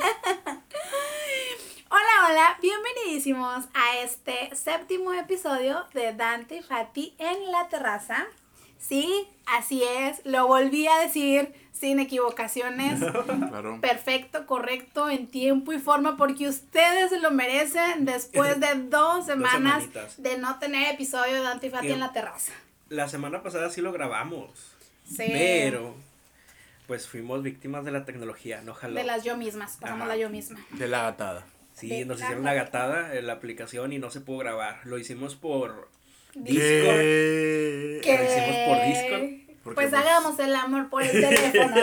Hola, hola, bienvenidísimos a este séptimo episodio de Dante y Fati en la terraza. Sí, así es, lo volví a decir sin equivocaciones. Claro. Perfecto, correcto, en tiempo y forma, porque ustedes lo merecen después de dos semanas de no tener episodio de Dante y Fati en la terraza. La semana pasada sí lo grabamos. Sí. Pero, pues fuimos víctimas de la tecnología, no jaló. De las yo mismas, pasamos Ajá. la yo misma. De la gatada. Sí, de nos la- hicieron una gatada en la aplicación y no se pudo grabar. Lo hicimos por Discord. ¿Qué? Lo hicimos por Discord. Porque, Pues pues, hagamos el amor por el teléfono.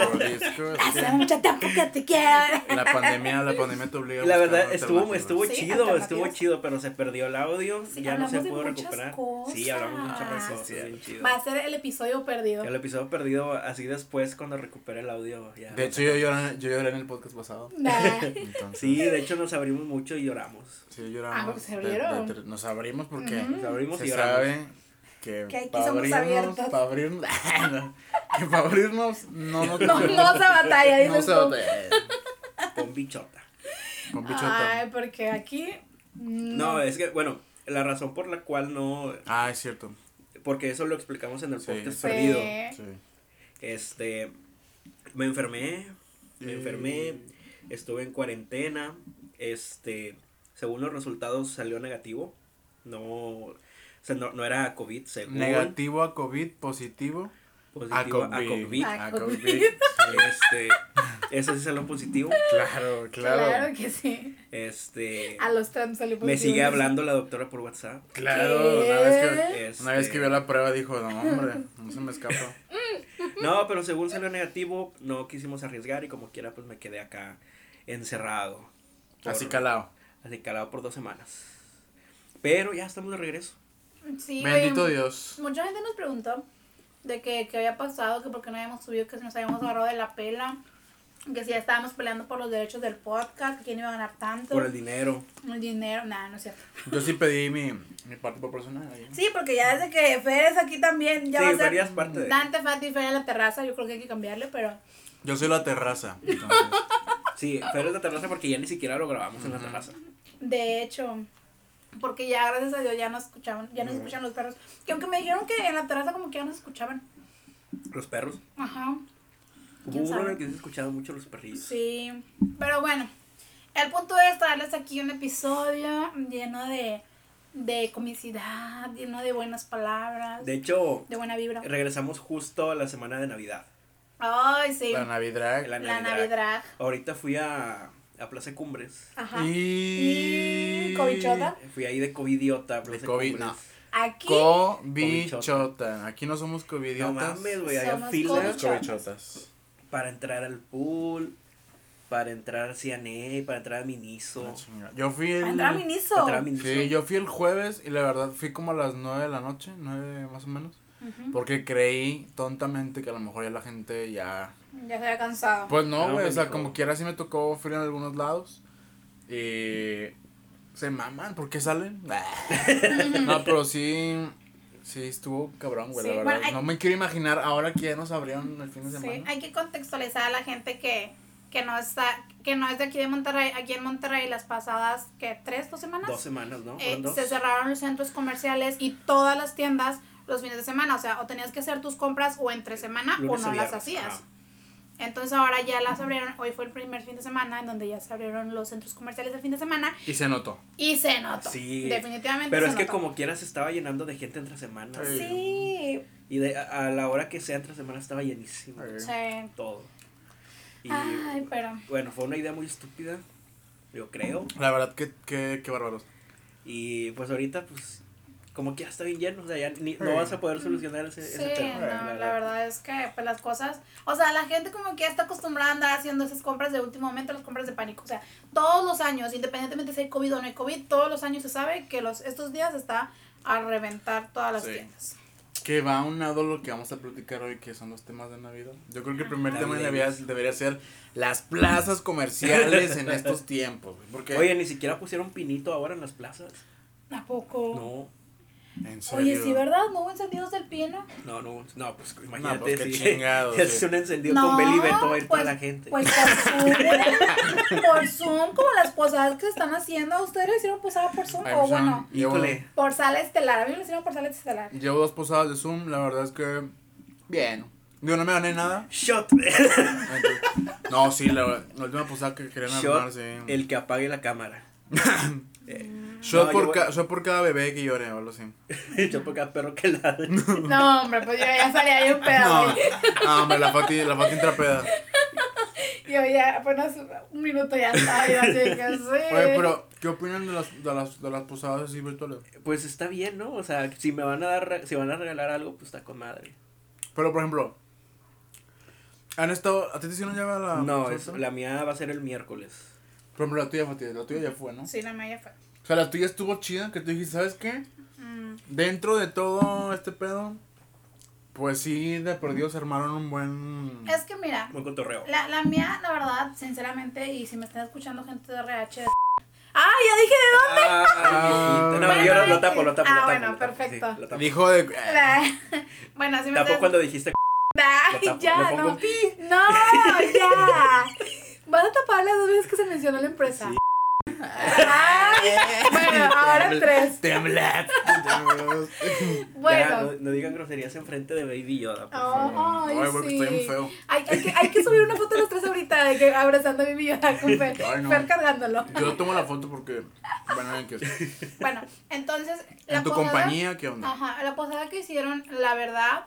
Hace mucho tiempo que te quiero. La pandemia, la pandemia te obliga a La verdad, estuvo, estuvo Sí, chido, estuvo chido, pero se perdió el audio, Sí, ya no se pudo recuperar. cosas. Sí, hablamos muchas cosas, Sí, bien chido. Va a ser el episodio perdido. El episodio perdido, así después, cuando recupere el audio, ya. De hecho, yo lloré, yo lloré en el podcast pasado. Nah. Entonces, Sí, de hecho nos abrimos mucho y lloramos. sí, lloramos. Ah, porque se de- nos abrimos porque Nos abrimos se y lloramos. sabe que, Que aquí para somos abrirnos, abiertos. para abrirnos, no, que para abrirnos no nos No, no se batalla, no se batalla. Con bichota. Con bichota. Ay, porque aquí. No, es que, bueno, la razón por la cual no. Ah, es cierto. Porque eso lo explicamos en el Sí. podcast Sí. perdido. Sí. Este. Me enfermé. Me enfermé. Estuve en cuarentena. Este. Según los resultados salió negativo. No. Sea, no, no era COVID, según. Negativo a COVID, positivo Positivo a a COVID. A A COVID. COVID. Este. Eso sí salió positivo. Claro, Claro. claro. que sí. Este. A los trans salió Me positivo. sigue hablando la doctora por WhatsApp. Claro, ¿Qué? una vez que Este, una vez que vio la prueba dijo, no hombre, no se me escapa. No, pero según salió negativo, no quisimos arriesgar y como quiera, pues me quedé acá encerrado. Por- Así calado. Así calado por dos semanas. Pero ya estamos de regreso. Sí, Bendito Dios. Mucha gente nos preguntó de que qué había pasado, que por qué no habíamos subido, que si nos habíamos agarrado de la pela, que si ya estábamos peleando por los derechos del podcast, que quién iba a ganar tanto. Por el dinero. El dinero, nada, no es cierto. Yo sí pedí mi, mi parte proporcional ahí. Sí, porque ya desde que Fer es aquí también, ya Sí, va a ser Fer parte de- Dante, Fati y Fer en la terraza, yo creo que hay que cambiarle, pero Yo soy la terraza. entonces, Sí, pero es la terraza porque ya ni siquiera lo grabamos en la terraza. de hecho, porque ya gracias a Dios ya nos escuchaban, ya nos escuchan los perros, que aunque me dijeron que en la terraza como que ya nos escuchaban. Los perros. Ajá. Hubo ¿Quién uno en sabe? el que se escuchaban mucho los perrillos. Sí, pero bueno, el punto es traerles aquí un episodio lleno de, de comicidad, lleno de buenas palabras, De de, hecho, buena vibra. regresamos justo a la semana de Navidad. Ay, sí, La Navidad. La. Navidad. Ahorita fui a, a Plaza Cumbres. Ajá. Y. Y cobichota. Fui ahí de covidiota a De Plaza COVID, Cumbres. no. Aquí Cobichota. Aquí no somos No covidiotas. mames, güey, había Somos fila cobichotas. Cobichotas. para entrar al pool, para entrar a CNA, para entrar a Miniso. Yo fui el. Miniso. para entrar a Miniso. Sí, yo fui el jueves y la verdad fui como a las 9 de la noche, 9 más o menos. Porque creí tontamente que a lo mejor ya la gente ya. Ya se había cansado. Pues no, No, güey, o sea, como quiera sí me tocó frío en algunos lados. Y. Se maman, ¿por qué salen? no, pero sí. Sí, estuvo cabrón, güey, Sí, la verdad. bueno, hay- No me quiero imaginar ahora que ya nos abrieron el fin de Sí, semana. hay que contextualizar a la gente que, que no está, que no es de aquí de Monterrey. Aquí en Monterrey las pasadas, que ¿Tres, dos semanas? Dos semanas, ¿no? Eh, ¿Fueron dos? se cerraron los centros comerciales y todas las tiendas los fines de semana. O sea, o tenías que hacer tus compras o entre semana Lunes o no las hacías. ajá. Entonces ahora ya las abrieron. Hoy fue el primer fin de semana en donde ya se abrieron los centros comerciales el fin de semana. Y se notó. Y se notó. Sí. Definitivamente. Pero se es que como quiera se estaba llenando de gente entre semanas. Sí. Sí. Y de, a, a la hora que sea entre semanas estaba llenísimo. Sí. Todo. Y Ay, pero. bueno, fue una idea muy estúpida, yo creo. La verdad, que qué, qué bárbaros. Y pues ahorita, pues, como que ya está bien lleno, o sea, ya ni- no vas a poder solucionar ese, Sí, ese tema. no, la verdad es que pues las cosas, o sea, la gente como que ya está acostumbrada a andar haciendo esas compras de último momento, las compras de pánico, o sea, todos los años, independientemente si hay COVID o no hay COVID, todos los años se sabe que los estos días está a reventar todas las Sí. tiendas. Que va a un lado lo que vamos a platicar hoy, que son los temas de Navidad. Yo creo que el primer tema de Navidad debería ser las plazas comerciales en estos tiempos. Porque, Oye, ni siquiera pusieron pinito ahora en las plazas. ¿A poco? No, en serio. Oye, sí, ¿verdad? ¿No hubo encendidos del piano? no, no, no, pues imagínate pues, qué si chingados, es un encendido No, con Belibeto va a ir pues, toda la gente. Pues por su, por por Zoom, como las posadas que se están haciendo. ¿Ustedes lo hicieron posada por Zoom? Ay, O pues, bueno, Híjole. por sala estelar. A mí me lo hicieron por sala estelar. llevo dos posadas de Zoom, la verdad es que. Bien. Digo, no me gané nada. Shot. No, sí, la, la última posada que querían armar, Shot. sí. El que apague la cámara. Eh, Shot, No, por yo- ca- shot por cada bebé que llore o algo así. Shot por cada perro que ladre. No, hombre, pues yo ya salía ahí un pedo. No, no, hombre, la Fati, la Fati entra peda. Yo ya apenas un minuto ya estaba yo así que sí. Oye, pero, ¿qué opinan de las, de las, de las posadas así virtuales? Pues está bien, ¿no? O sea, si me van a dar, si van a regalar algo, pues está con madre. Pero, por ejemplo, ¿han estado, a ti te hicieron ya la No, es, la mía va a ser el miércoles. Por ejemplo, la tuya, Fati, la tuya ya fue, ¿no? Sí, la maya fue. O sea, la tuya estuvo chida, que tú dijiste, ¿sabes qué? Mm, Dentro de todo este pedo, pues sí, de por Dios armaron un buen... Es que mira, Buen cotorreo. la, la mía, la verdad, sinceramente, y si me están escuchando gente de RH. ¡Ah! Ya dije de dónde. Ah, no, Bueno, yo lo, lo tapo, lo tapo, ah, lo tapo. bueno, lo tapo, perfecto. sí, lo tapo. Dijo de... La- Bueno, si me Tapo estás. cuando dijiste. Ay, tapo, ya. No, ya. Vas a tapar las dos veces que se mencionó la empresa. Bueno, ahora tres. Temblat. Ya, Bueno. no, no digan groserías enfrente de Baby Yoda, por favor. Ay, Ay, porque sí. estoy muy feo. Hay, hay que, hay que subir una foto de los tres ahorita de que abrazando a mi Yoda con Fer, Ay, no. Fer cargándolo. Yo tomo la foto porque... Bueno, en, que, Bueno, entonces. la en tu posada- compañía, ¿qué onda? Ajá, la posada que hicieron, la verdad.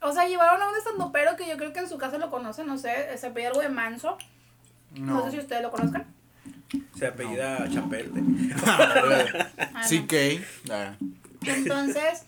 O sea, llevaron a un estandopero que yo creo que en su casa lo conocen, no sé, se pedía algo de manso. No, sé si ustedes lo conozcan. Se apellida Chapel. Ah, no. CK. Ah. Entonces,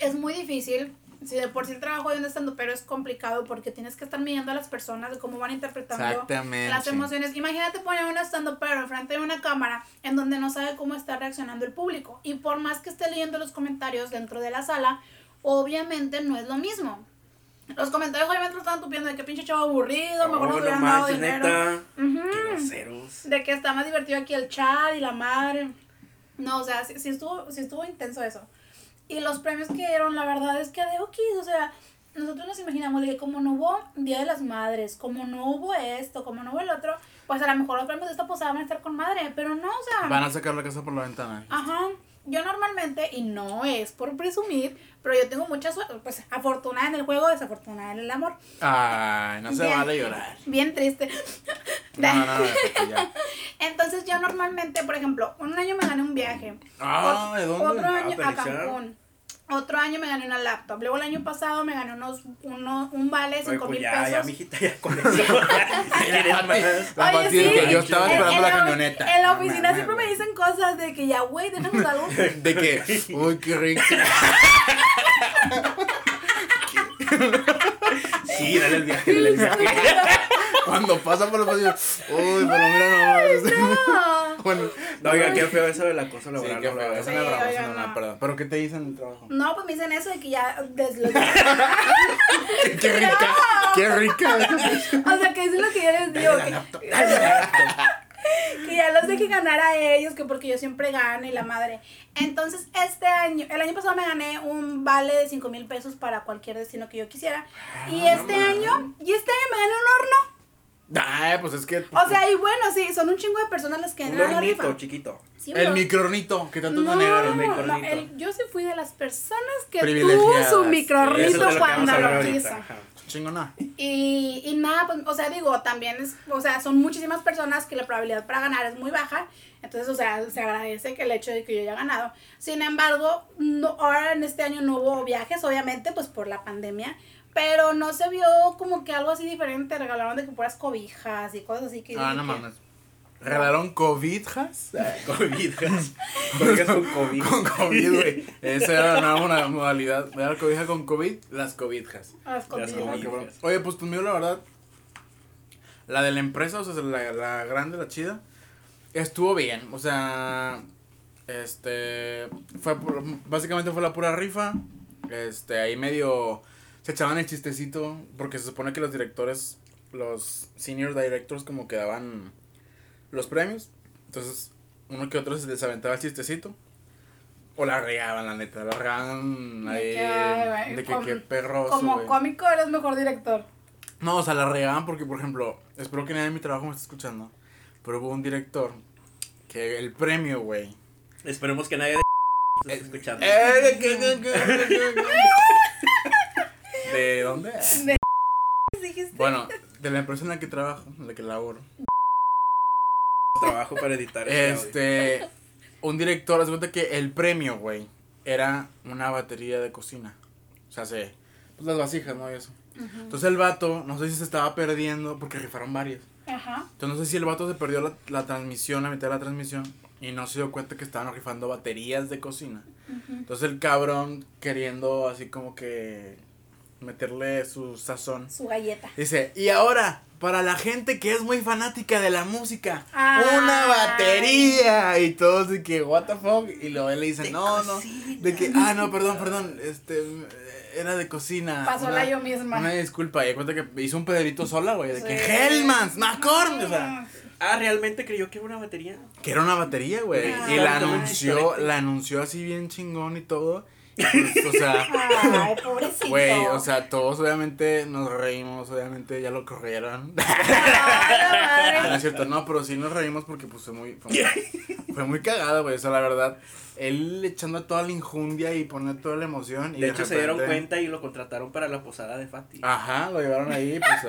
es muy difícil. Si de por sí el trabajo de un estandopero es complicado porque tienes que estar midiendo a las personas de cómo van interpretando las emociones. Imagínate poner un estandopero enfrente de una cámara en donde no sabe cómo está reaccionando el público. Y por más que esté leyendo los comentarios dentro de la sala, obviamente no es lo mismo. Los comentarios obviamente lo estaban tupiendo de que pinche chavo aburrido, mejor no Oh, hubieran dado manches, dinero. neta. Ujú. Qué groseros. De que está más divertido aquí el chat y la madre. No, o sea, sí, sí estuvo, sí estuvo intenso eso. Y los premios que dieron, la verdad es que de Oquis, o sea, nosotros nos imaginamos de que como no hubo Día de las Madres, como no hubo esto, como no hubo el otro, pues a lo mejor los premios de esta posada van a estar con madre, pero no, o sea. Van a sacar la casa por la ventana. Ajá. Yo normalmente, y no es por presumir, pero yo tengo mucha suerte, pues afortunada en el juego, desafortunada en el amor. Ay, no se Bien. vale llorar. Bien triste. No, no, no, déjate ya. Entonces yo normalmente, por ejemplo, un año me gané un viaje. Ah, ¿de dónde? Otro año Ah, a Feliciar. Cancún. Otro año me gané una laptop. Luego el año pasado me gané unos, uno, un vale de Oye, 5 pues mil ya, pesos. ya, mijita, ya con eso. Oye, sí. que yo estaba esperando en la camioneta. En la oficina mames, siempre me dicen cosas de que ya, güey, déjanos algo. De que, uy, qué rico. Sí, dale el viaje, dale el viaje. Cuando pasa por los pasillos, uy, pero mira nomás. No. Bueno, No, oiga, qué feo eso del acoso sí, laboral. qué no, feo, eso verdad. no es Sí, bravo, eso oigan, no, no. perdón. ¿Pero qué te dicen en el trabajo? No, pues me dicen eso de que ya deslo- Qué rica, qué rica. O sea, que eso es lo que yo les digo. Que, que ya los deje ganar a ellos, que porque yo siempre gano y la madre. Entonces, este año, el año pasado me gané un vale de 5 mil pesos para cualquier destino que yo quisiera. Y Ah, este año, y este año me gané un horno. Ay, pues es que. O sea, y bueno, sí, son un chingo de personas las que entran a la rifa. chiquito. Sí, El bro. microornito, que tanto no, negaron. el no, microornito. el- yo sí fui de las personas que tuvo su Eso microornito es cuando lo quiso. Chingona. Y, y nada, pues, o sea, digo, también es, o sea, son muchísimas personas que la probabilidad para ganar es muy baja. Entonces, o sea, se agradece que el hecho de que yo haya ganado. Sin embargo, no, ahora en este año no hubo viajes, obviamente, pues por la pandemia. Pero no se vio como que algo así diferente. Regalaron de que puras cobijas y cosas así que. Ah, dije no mames. ¿Regalaron COVIDjas? COVID. Cobijas con COVID. Con COVID, güey. Esa era moda- modalidad. La cobija con COVID, las COVIDjas. Las cobijas. Cobijas. Oye, pues conmigo la verdad, la de la empresa, o sea, la, la grande, la chida, estuvo bien. O sea, este, fue por- básicamente fue la pura rifa. Este, ahí medio se echaban el chistecito, porque se supone que los directores, los senior directors como que daban los premios. Entonces, uno que otro se les aventaba el chistecito. O la regaban, la neta, la regaban De ahí. güey, De que como- qué perroso, Como güey. cómico eres mejor director. No, o sea, la regaban porque, por ejemplo, espero que nadie de mi trabajo me esté escuchando. Pero hubo un director que el premio, güey. Esperemos que nadie de esté escuchando. ¿De de de de? ¿De dónde? Dijiste. Bueno, de la empresa en la que trabajo, en la que laboro. Trabajo para editar este audio. Este, un director, haz de cuenta que el premio, güey, era una batería de cocina. O sea, se, pues las vasijas, ¿no? Y eso. Entonces el vato, no sé si se estaba perdiendo, porque rifaron varias. Ajá. Entonces no sé si el vato se perdió la, la transmisión, la mitad de la transmisión, y no se dio cuenta que estaban rifando baterías de cocina. Entonces el cabrón, queriendo así como que meterle su sazón, Su galleta. dice, y ahora, para la gente que es muy fanática de la música, Ay. una batería. Y todos de que, what the fuck, y luego él le dice, De no, no, de que, ah, no, perdón, perdón, este, era de cocina. Pasóla Una- yo misma. Una disculpa, y de cuenta que hizo un Pedrito sola, güey, de que. Hellmans, McCormick, o sea, Ah, realmente creyó que era una batería. que era una batería, güey, Ah. y la anunció, la anunció así bien chingón y todo, pues, o sea, Ay, pobrecito. güey, o sea, todos obviamente nos reímos, obviamente ya lo corrieron. Ay, no es cierto, no, pero sí nos reímos porque pues fue muy, fue muy, fue muy cagado, güey, o sea, la verdad, él echando toda la injundia y poniendo toda la emoción. Y De hecho, se dieron cuenta y lo contrataron para la posada de Fati. Ajá, lo llevaron ahí, pues se,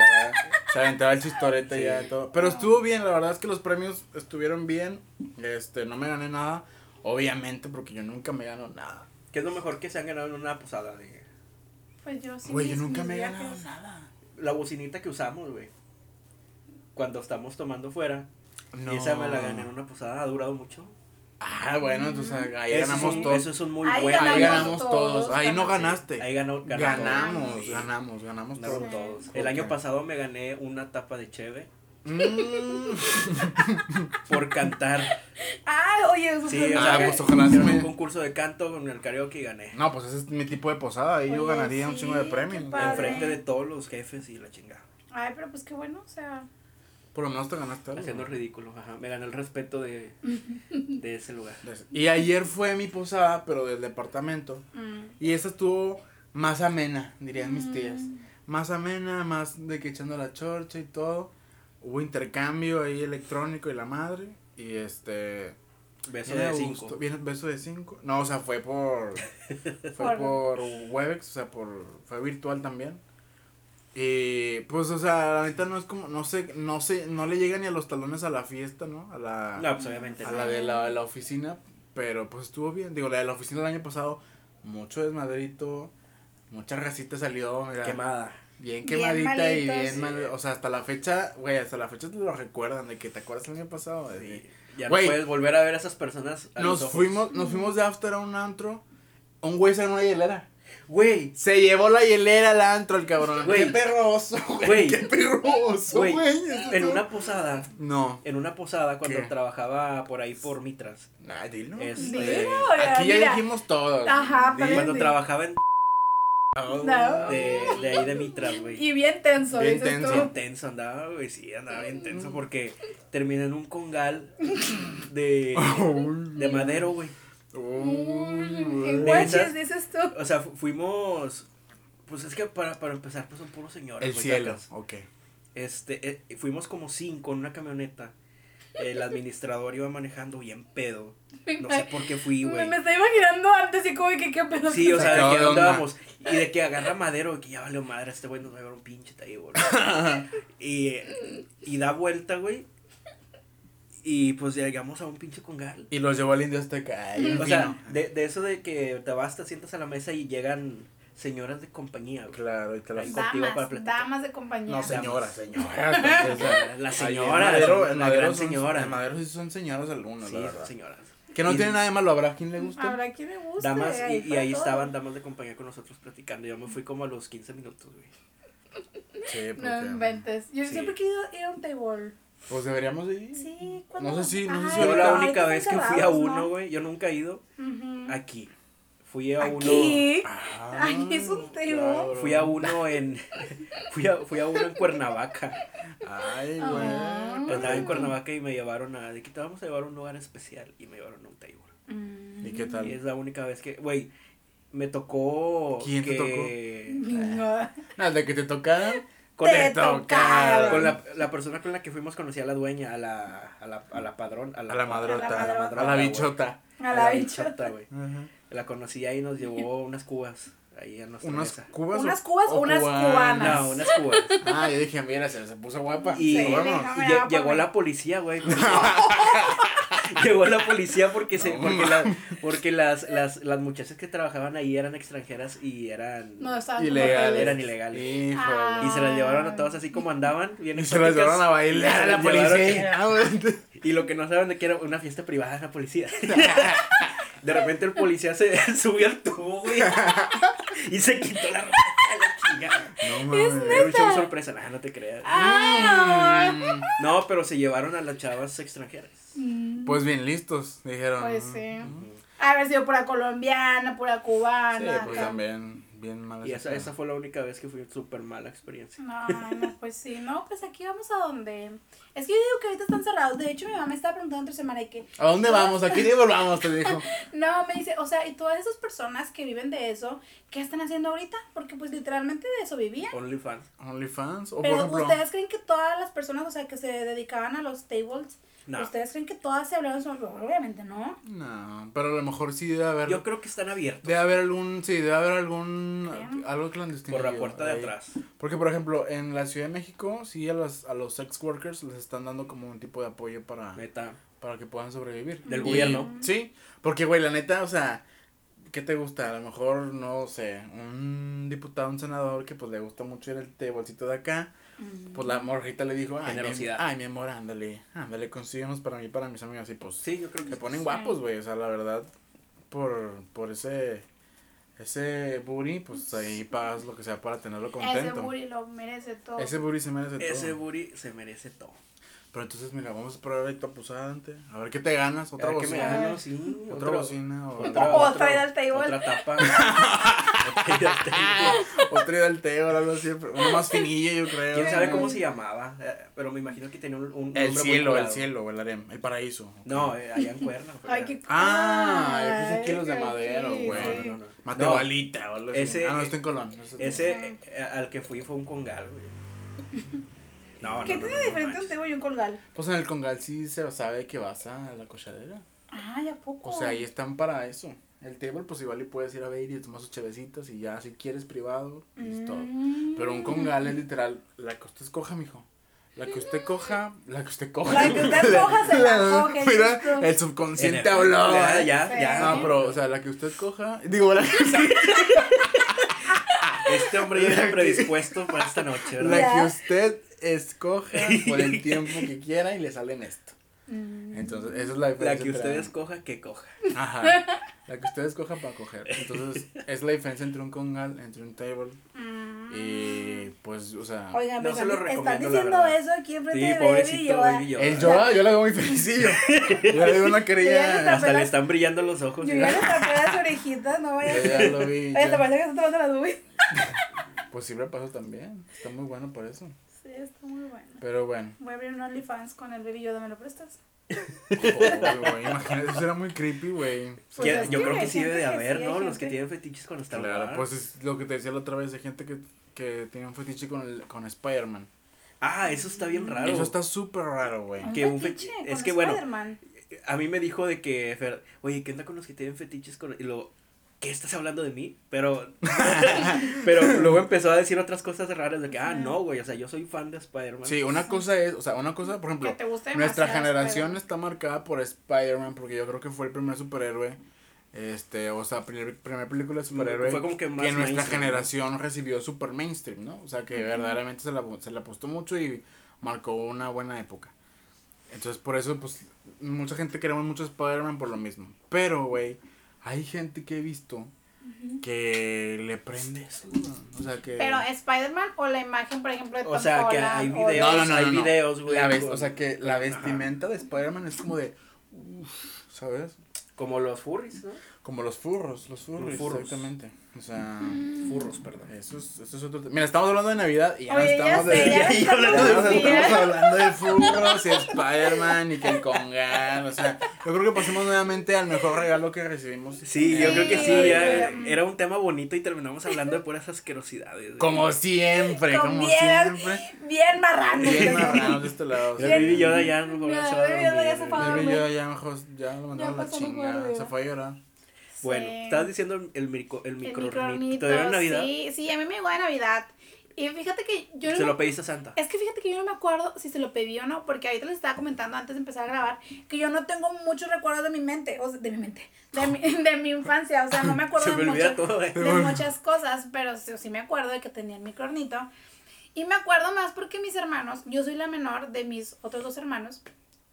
se aventaba el chistorete Sí. ya y todo. Pero estuvo bien, la verdad es que los premios estuvieron bien, este, no me gané nada, obviamente, porque yo nunca me gano nada. ¿Qué es lo mejor que se han ganado en una posada? De... Pues yo sí. Güey, yo nunca me he ganado nada. La bocinita que usamos, güey. Cuando estamos tomando fuera. No. Y esa me la gané en una posada. Ha durado mucho. Ah, bueno, entonces ahí Eso ganamos un- todos. Eso es un muy Ahí buen. Ahí ganamos ganamos todos, todos. Ahí no ganamos. ganaste. Ahí ganó, ganó Ganamos, todo. Sí, ganamos, ganamos Ganaron todos. El año pasado me gané una tapa de cheve. por cantar. Ay, oye, eso Sí, o Ah, sea, pues ojalá sí hicieron me- un concurso de canto con el karaoke y gané. No, pues ese es mi tipo de posada. Ahí yo ganaría un chingo de premios. Enfrente de todos los jefes y la chingada. Ay, pero pues qué bueno, o sea. Por lo menos te ganaste algo. Haciendo ridículo. Ajá. Me gané el respeto de, de ese lugar. Y ayer fue mi posada, pero del departamento. mm, Y esa estuvo más amena, dirían mis Mm. tías. Más amena, más de que echando la chorcha y todo. Hubo intercambio ahí electrónico y la madre. Y este. Beso de a cinco. gusto, bien- beso de cinco. No, o sea, fue por. fue Por- Webex, o sea, por. Fue virtual también. Y pues, o sea, la neta no es como. No sé, no sé, no le llega ni a los talones a la fiesta, ¿no? A la. No, pues obviamente. a no. la de la, de la oficina, pero pues estuvo bien. Digo, la de la oficina del año pasado, mucho desmadrito, mucha racita salió, mira, Quemada. Bien Bien quemadita y bien sí. mal, o sea, hasta la fecha, güey, hasta la fecha te lo recuerdan de que te acuerdas el año pasado. Sí. Ya Güey. no puedes volver a ver a esas personas. a Nos fuimos, nos fuimos de after a un antro, un güey se ganó una hielera. Güey, Se llevó la hielera al antro el cabrón. Güey. Qué perroso, güey. Qué perroso, Güey, en una posada. No. En una posada cuando ¿Qué? trabajaba por ahí por Mitras. Nah, dilo. Este, Dilo, Aquí ya mira. dijimos todos. Ajá, pero- Cuando trabajaba en Oh. No. de, de ahí de Mitras, güey. Y bien tenso, Bien dices tenso. tú. Bien tenso andaba, güey, sí, andaba bien tenso porque terminé en un congal de, de madero, güey. Uy, En guaches, dices tú. O sea, fu- fuimos, pues es que para, para empezar, pues son puros señores. El güey, cielo, ok. Este, eh, fuimos como cinco en una camioneta. El administrador iba manejando bien pedo. No sé por qué fui, güey. me estoy imaginando antes y como que qué pedo. Sí, o Se sea, de que de andábamos. Y de que agarra madero, y que ya valió madre, este güey nos va a llevar un pinche table. y, y da vuelta, güey. Y pues llegamos a un pinche congal. Y los llevó al Indio. Ay, un O sea, de, de eso de que te vas, te sientas a la mesa y llegan señoras de compañía, güey. Claro, y te las contigo para Damas, platicar. damas de compañía. No, señora, señora. entonces, o sea, La ahí señora, en Madero, la, en la Madero gran son- señora. En Madero sí son señoras algunas, Sí, la son verdad. señoras. Que no Y- tiene nada de malo, ¿habrá quien le guste? Habrá quien le guste. Damas, y, ahí todo. estaban damas de compañía con nosotros platicando. Yo me fui como a los 15 minutos, güey. Sí, porque... No inventes. Yo Sí. siempre he querido ir a un table. Pues deberíamos de ir. Sí, No sé si- no sé si Yo la única vez que fui a uno, ¿no? güey, yo nunca he ido aquí. Fui a uno. Ah, Ay, es un claro. Fui a uno en. fui, a, fui a uno en Cuernavaca. Ay, Ah. güey. Andaba en Cuernavaca y me llevaron a. De que te vamos a llevar a un lugar especial. Y me llevaron a un table. Mm. ¿Y qué tal? Y es la única vez que. Güey, me tocó. ¿Quién te que... No. Nada, de que te tocaran Con, Te el- tocaron. con la, la persona con la que fuimos conocí a la dueña, a la, a la, a la padrón, a la, A la madrota. A la madrota, A la bichota. A la bichota. güey. La conocí ahí y nos llevó unas cubas ahí a nuestra ¿Unas mesa. cubas? ¿Unas cubas o unas cubanas? No, unas cubas. Ah, yo dije, mira, se, se puso guapa. Y, Sí, y lle- llegó la policía, güey. llegó la policía porque se, porque, la- porque las, las, las muchachas que trabajaban ahí eran extranjeras y eran, No, Ilegales. eran ilegales. Híjole. Y se las llevaron a todas así como andaban, bien Y se las llevaron a bailar a la llevaron- policía. Y lo que no saben de que era una fiesta privada de la policía. De repente el policía se subió al tubo, güey. Y se quitó la ropa a la chingada. No mames. Era un show sorpresa, nah, no te creas. Ah, Mm, No, pero se llevaron a las chavas extranjeras. mm, Pues bien listos, dijeron. Pues sí. Haber sido pura colombiana, pura Sí, cubana. pues acá. también, bien mal. Y esa, esa fue la única vez que fue súper mala experiencia. No, no, pues sí, no, pues aquí vamos a donde. Es que yo digo que ahorita están cerrados. De hecho, mi mamá me estaba preguntando entre semana y que. ¿A dónde vamos? Aquí ni volvamos, te dijo. No, me dice, o sea, y todas esas personas que viven de eso, ¿qué están haciendo ahorita? Porque pues literalmente de eso vivían. OnlyFans. OnlyFans. O Pero por ejemplo. ustedes creen que todas las personas, o sea, que se dedicaban a los tables, No. ¿ustedes creen que todas se hablaban sobre Obviamente no. No, pero a lo mejor sí debe haber. Yo creo que están abiertos Debe haber algún. Sí, debe haber algún. Sí. Algo clandestino. por la puerta de ahí. atrás. Porque, por ejemplo, en la Ciudad de México, sí a los, a los sex workers les están dando como un tipo de apoyo para, Neta. para que puedan sobrevivir. Del Y- gobierno. Sí, porque, güey, la neta, o sea, ¿qué te gusta? A lo mejor, no sé, un diputado, un senador que pues le gusta mucho ir el tablecito de acá, pues la morrita le dijo, ay, mi, Generosidad. ay, mi amor, ándale, ándale, consíguenos para mí, para mis amigas, y pues Sí, yo creo que se ponen Sí. guapos, güey, o sea, la verdad, por, por ese, ese booty, pues ahí pagas lo que sea para tenerlo contento. Ese booty lo merece todo. Ese booty se merece todo. ese booty se merece todo. Pero entonces, mira, vamos a probar ahorita pusante. A ver qué te ganas. Otra bocina. gano, sí. Otra otro- bocina. O otra- Otra table. Otra tapa. Al table. Otra ida al teo, algo así. Uno más finillo, yo creo. ¿Quién sabe cómo se llamaba? Eh, Pero me imagino que tenía un, un El cielo, el cielo, el harem, el paraíso. No, eh, allá en Cuerna. Ay, qué Ah, yo kilos de madero, güey. sí. No, no, no. Matehualita o algo así. Ese- ah, no, está en Colón. Ese eh, al que fui fue un congal, güey. No, no, ¿Qué no, tiene no, no diferente un table y un colgal? Pues en el Congal sí se sabe que vas a la cochadera. Ay, ¿a poco? O sea, ahí están para eso. El table, pues igual y puedes ir a ver y te tomas sus chevecitas y ya si quieres privado, listo. Mm. Pero un congal es literal, la que usted escoja, mijo. La que usted coja, la que usted coja. La que usted coja se la coge, Mira, listo. el subconsciente el- habló. Ya, ya, Sí. ya. No, pero, o sea, la que usted coja. Digo, la que, Este hombre ya está predispuesto para esta noche, ¿verdad? la que usted escoja por el tiempo que quiera y le sale en esto. Mm. Entonces, esa es la La diferencia. que usted entre- escoja, que coja. Ajá. La que usted escoja para coger. Entonces, es la diferencia entre un congal, entre un table. Mm. Y, pues, o sea. Oigan, No pero se lo están, están recomiendo, la diciendo eso aquí enfrente Sí, de Baby y pobrecito yo. Baby Yoda. El yo, yo la veo muy felicillo. Yo le digo una Ya querella. Hasta le están brillando los ojos. Yo ¿sí? ya le tapé las orejitas, no vaya a Yo ser. ya lo vi. Oye, ya. te parece que está tomando las boobies. Pues siempre paso también. Está muy bueno por eso. Sí, está muy bueno. Pero bueno. Voy a abrir un OnlyFans con el Baby Yoda, ¿me lo prestas? Imagínate, eso era muy creepy, güey. Pues yo que creo que hay sí debe de haber, sí, hay ¿no? Los que tienen fetiches con Star Claro, Wars. pues es lo que te decía la otra vez de gente que, que tiene un fetiche con, el, con Spider-Man. Ah, eso está bien raro. Eso está súper raro, güey. Que un fetiche es que bueno, Spider-Man. A mí me dijo de que, Fer, oye, ¿qué onda con los que tienen fetiches con...? Y luego, ¿qué estás hablando de mí? Pero, pero luego empezó a decir otras cosas raras de que, ah, no, güey, o sea, yo soy fan de Spider-Man. Sí, una cosa es, o sea, una cosa, por ejemplo, nuestra generación está marcada por Spider-Man porque yo creo que fue el primer superhéroe, este, o sea, primer, primer película de superhéroe Fue como que más nuestra generación recibió super mainstream, ¿no? O sea, que verdaderamente se la, se la apostó mucho y marcó una buena época. Entonces, por eso, pues, mucha gente queremos mucho Spider-Man por lo mismo. Pero, güey, hay gente que he visto que le prende eso. O sea, que... Pero Spider-Man o la imagen, por ejemplo, de Tom O sea, que Holland, hay o- videos, No, no, no, hay videos, güey. Con- o sea que la Ajá. vestimenta de Spider-Man es como de. Uf, ¿sabes? Como los furries, ¿no? Como los furros, los furros, Los furros. exactamente. O sea, Furros, perdón. eso es, eso es otro tema. Mira, estamos hablando de Navidad y ya no Oye, ya estamos sé, de... ya estamos hablando, de- desviando. estamos hablando de furros y Spider-Man y que el Congan, o sea, yo creo que pasemos nuevamente al mejor regalo que recibimos. Sí, yo creo que sí, ya era un tema bonito y terminamos hablando de puras asquerosidades. Como siempre, Con como bien, siempre. bien marrano. Bien marranos de este lado. El Baby Yoda ya no Ya, se va a Baby Yoda ya dormir, se güey. fue a Baby dormir. Yoda ya mejor, ya lo mandaron a la chingada, se fue a llorar. Bueno, estabas diciendo el, el, micro, el El ¿Te dieron en Navidad? Sí, sí, a mí me llegó de Navidad. Y fíjate que yo no Se me- lo pediste a Santa. Es que fíjate que yo no me acuerdo si se lo pedí o no, porque ahorita les estaba comentando antes de empezar a grabar que yo no tengo muchos recuerdos de mi mente, o sea, de mi mente, de mi, de mi infancia, o sea, no me acuerdo Se de, me muchas- todo, eh. de muchas cosas, pero sí, sí me acuerdo de que tenía el microornito. Y me acuerdo más porque mis hermanos, yo soy la menor de mis otros dos hermanos,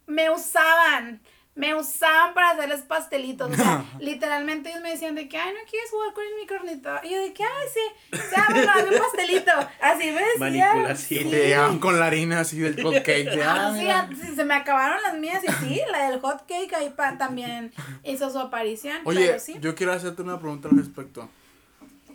me usaban. Me usaban para hacerles pastelitos. O sea, literalmente ellos me decían de que, ay, no quieres jugar con el microornito. Y yo de que, ay, sí. O sea, bueno, hazme un pastelito. Así me decían. Manipulación. Y Sí. te llegaban con la harina así del hot cake. De, ah, sí, mira. sí, se me acabaron las mías y sí, la del hot cake ahí pa- también hizo su aparición. Oye, pero sí. yo quiero hacerte una pregunta al respecto.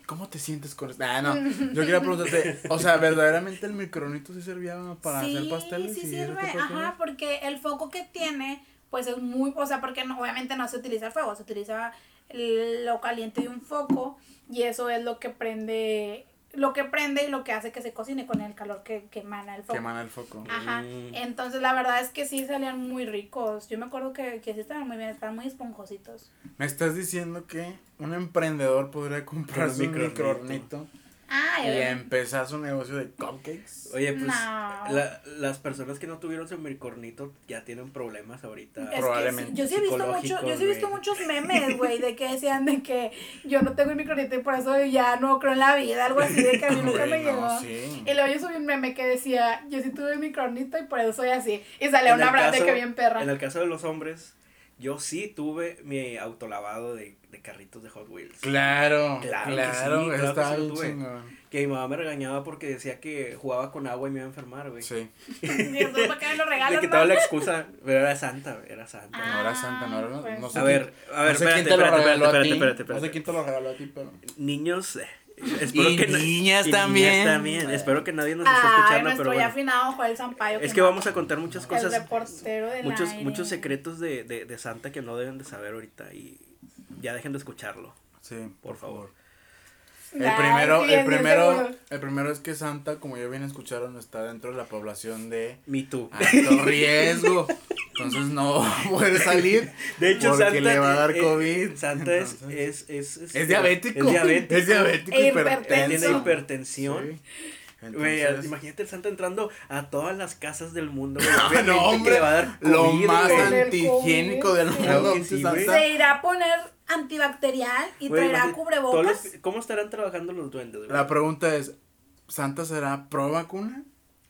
¿Cómo te sientes con esto? Ah, no. Yo quería preguntarte, o sea, ¿verdaderamente el micronito sí servía para hacer pasteles? Sí, y sirve, ajá, porque el foco que tiene, pues es muy, o sea, porque no, obviamente no se utiliza fuego, se utiliza el- lo caliente de un foco y eso es lo que prende, lo que prende y lo que hace que se cocine con el calor que, que emana el foco. Que emana el foco. Ajá, Mm. entonces la verdad es que sí salían muy ricos. Yo me acuerdo que, que sí estaban muy bien, estaban muy esponjositos. Me estás diciendo que un emprendedor podría comprarse un microornito. Ay, y empezar su negocio de cupcakes. Oye, pues No. la- las personas que no tuvieron su microornito ya tienen problemas ahorita. Es que Probablemente. sí, yo sí he visto mucho, yo sí he visto muchos memes, güey, de que decían de que yo no tengo el microornito y por eso ya no creo en la vida, algo así, de que a mí nunca me no, llegó. sí. Y luego yo subí un meme que decía, yo sí tuve el microornito y por eso soy así. Y salía En una frase que bien perra. En el caso de los hombres, yo sí tuve mi autolavado de, de carritos de Hot Wheels. Claro, Claro claro, que sí, claro que está sí lo bien tuve. chingón. Que mi mamá me regañaba porque decía que jugaba con agua y me iba a enfermar, güey. Sí. Y entonces, ¿para qué me lo Le quitaba la excusa, pero era santa, güey, era santa. Ah, No era santa, no era. pues. No sé a quién- ver, a ver, no sé espérate, quién te lo espérate, regaló a espérate, espérate, No sé espérate. quién te lo regaló a ti, pero. Niños, eh, espero Y que niñas también. también. Espero que nadie nos esté escuchando, pero bueno. afinado Joel Sampaio. Es que vamos a contar muchas El cosas, reportero del muchos, muchos secretos de, de, de Santa que no deben de saber ahorita y ya dejen de escucharlo. Sí, Por favor. El primero, sí, el primero, el primero es que Santa, como ya bien escucharon, está dentro de la población de Me too. alto riesgo. Entonces no puede salir. De hecho, porque Santa, le va a dar eh, COVID. Santa es, Entonces, es, es, es, es diabético. Es diabético. Es diabético. E hiper- hipertenso. Tiene hipertensión. Sí. Entonces, imagínate el Santa entrando a todas las casas del mundo. Obviamente no, hombre, le va a dar lo COVID, más güey. an- antihigiénico del mundo. Sí. Se irá a poner antibacterial y traerá cubrebocas. los- ¿Cómo estarán trabajando los duendes? La pregunta es, ¿Santa será pro vacuna?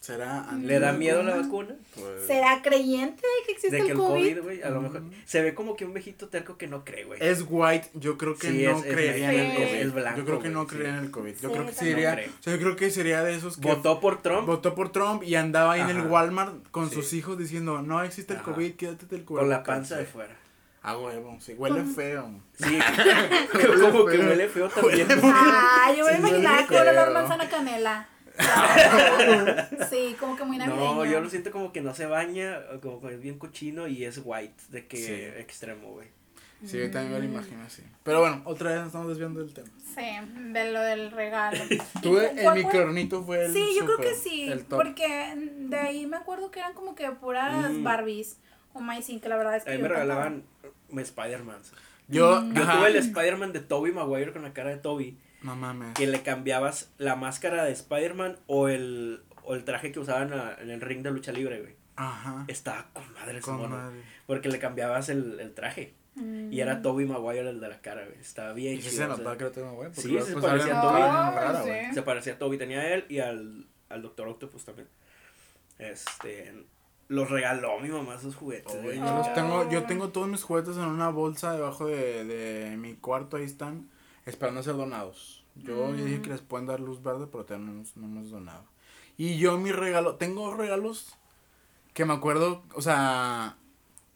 ¿Será ¿Le da miedo la vacuna? Pues, ¿Será creyente de que existe De que el el COVID? COVID, güey, a lo mejor. Se ve como que un viejito terco que no cree, güey. es white, yo creo que Sí, no es- es creería en el COVID. es blanco, yo creo que no creería sí. en el COVID. Yo Sí, creo que sería, No creo. o sea, yo creo que sería de esos que Votó por Trump votó por Trump y andaba ahí en el. Walmart con Sí. sus hijos diciendo, no existe el Ajá. COVID, quédate del con la cubrebocas". panza de fuera. Ah, huevo, sí, huele feo. Sí, como que huele feo también. Ah, yo me imaginaba huele con olor manzana canela. sí, como que muy navideño. No, yo lo siento como que no se baña, como que es bien cochino y es white, de que Sí. extremo, güey. Sí, yo también me Mm. lo imagino así. Pero bueno, otra vez nos estamos desviando del tema. Sí, de lo del regalo. Tuve ¿Y el cuál fue? el Sí, yo creo que super, sí, porque de ahí me acuerdo que eran como que puras Mm. Barbies o Maicin, que la verdad es A que mí yo me regalaban Spider-Man. Yo, Yo tuve el Spider-Man de Tobey Maguire con la cara de Tobey, No mames. que le cambiabas la máscara de Spider-Man o el, o el traje que usaban a- en el ring de lucha libre, güey. Ajá. Estaba con madre ese Con mono, madre. Porque le cambiabas el, el traje. Mm. Y era Tobey Maguire el de la cara, güey. Estaba bien Y sí chido, se notaba que lo tengo, güey. porque Sí, luego, se pues, parecía a Toby. rara, sí. Se parecía a Toby, tenía a él y al, al Doctor Octopus también. Este, los regaló mi mamá sus juguetes, güey. yo, los Ah. tengo, yo tengo todos mis juguetes en una bolsa debajo de, de mi cuarto, ahí están, esperando ser donados. Yo Mm. dije que les pueden dar luz verde, pero todavía no, hemos- donado. Y yo mi regalo, tengo regalos que me acuerdo, o sea,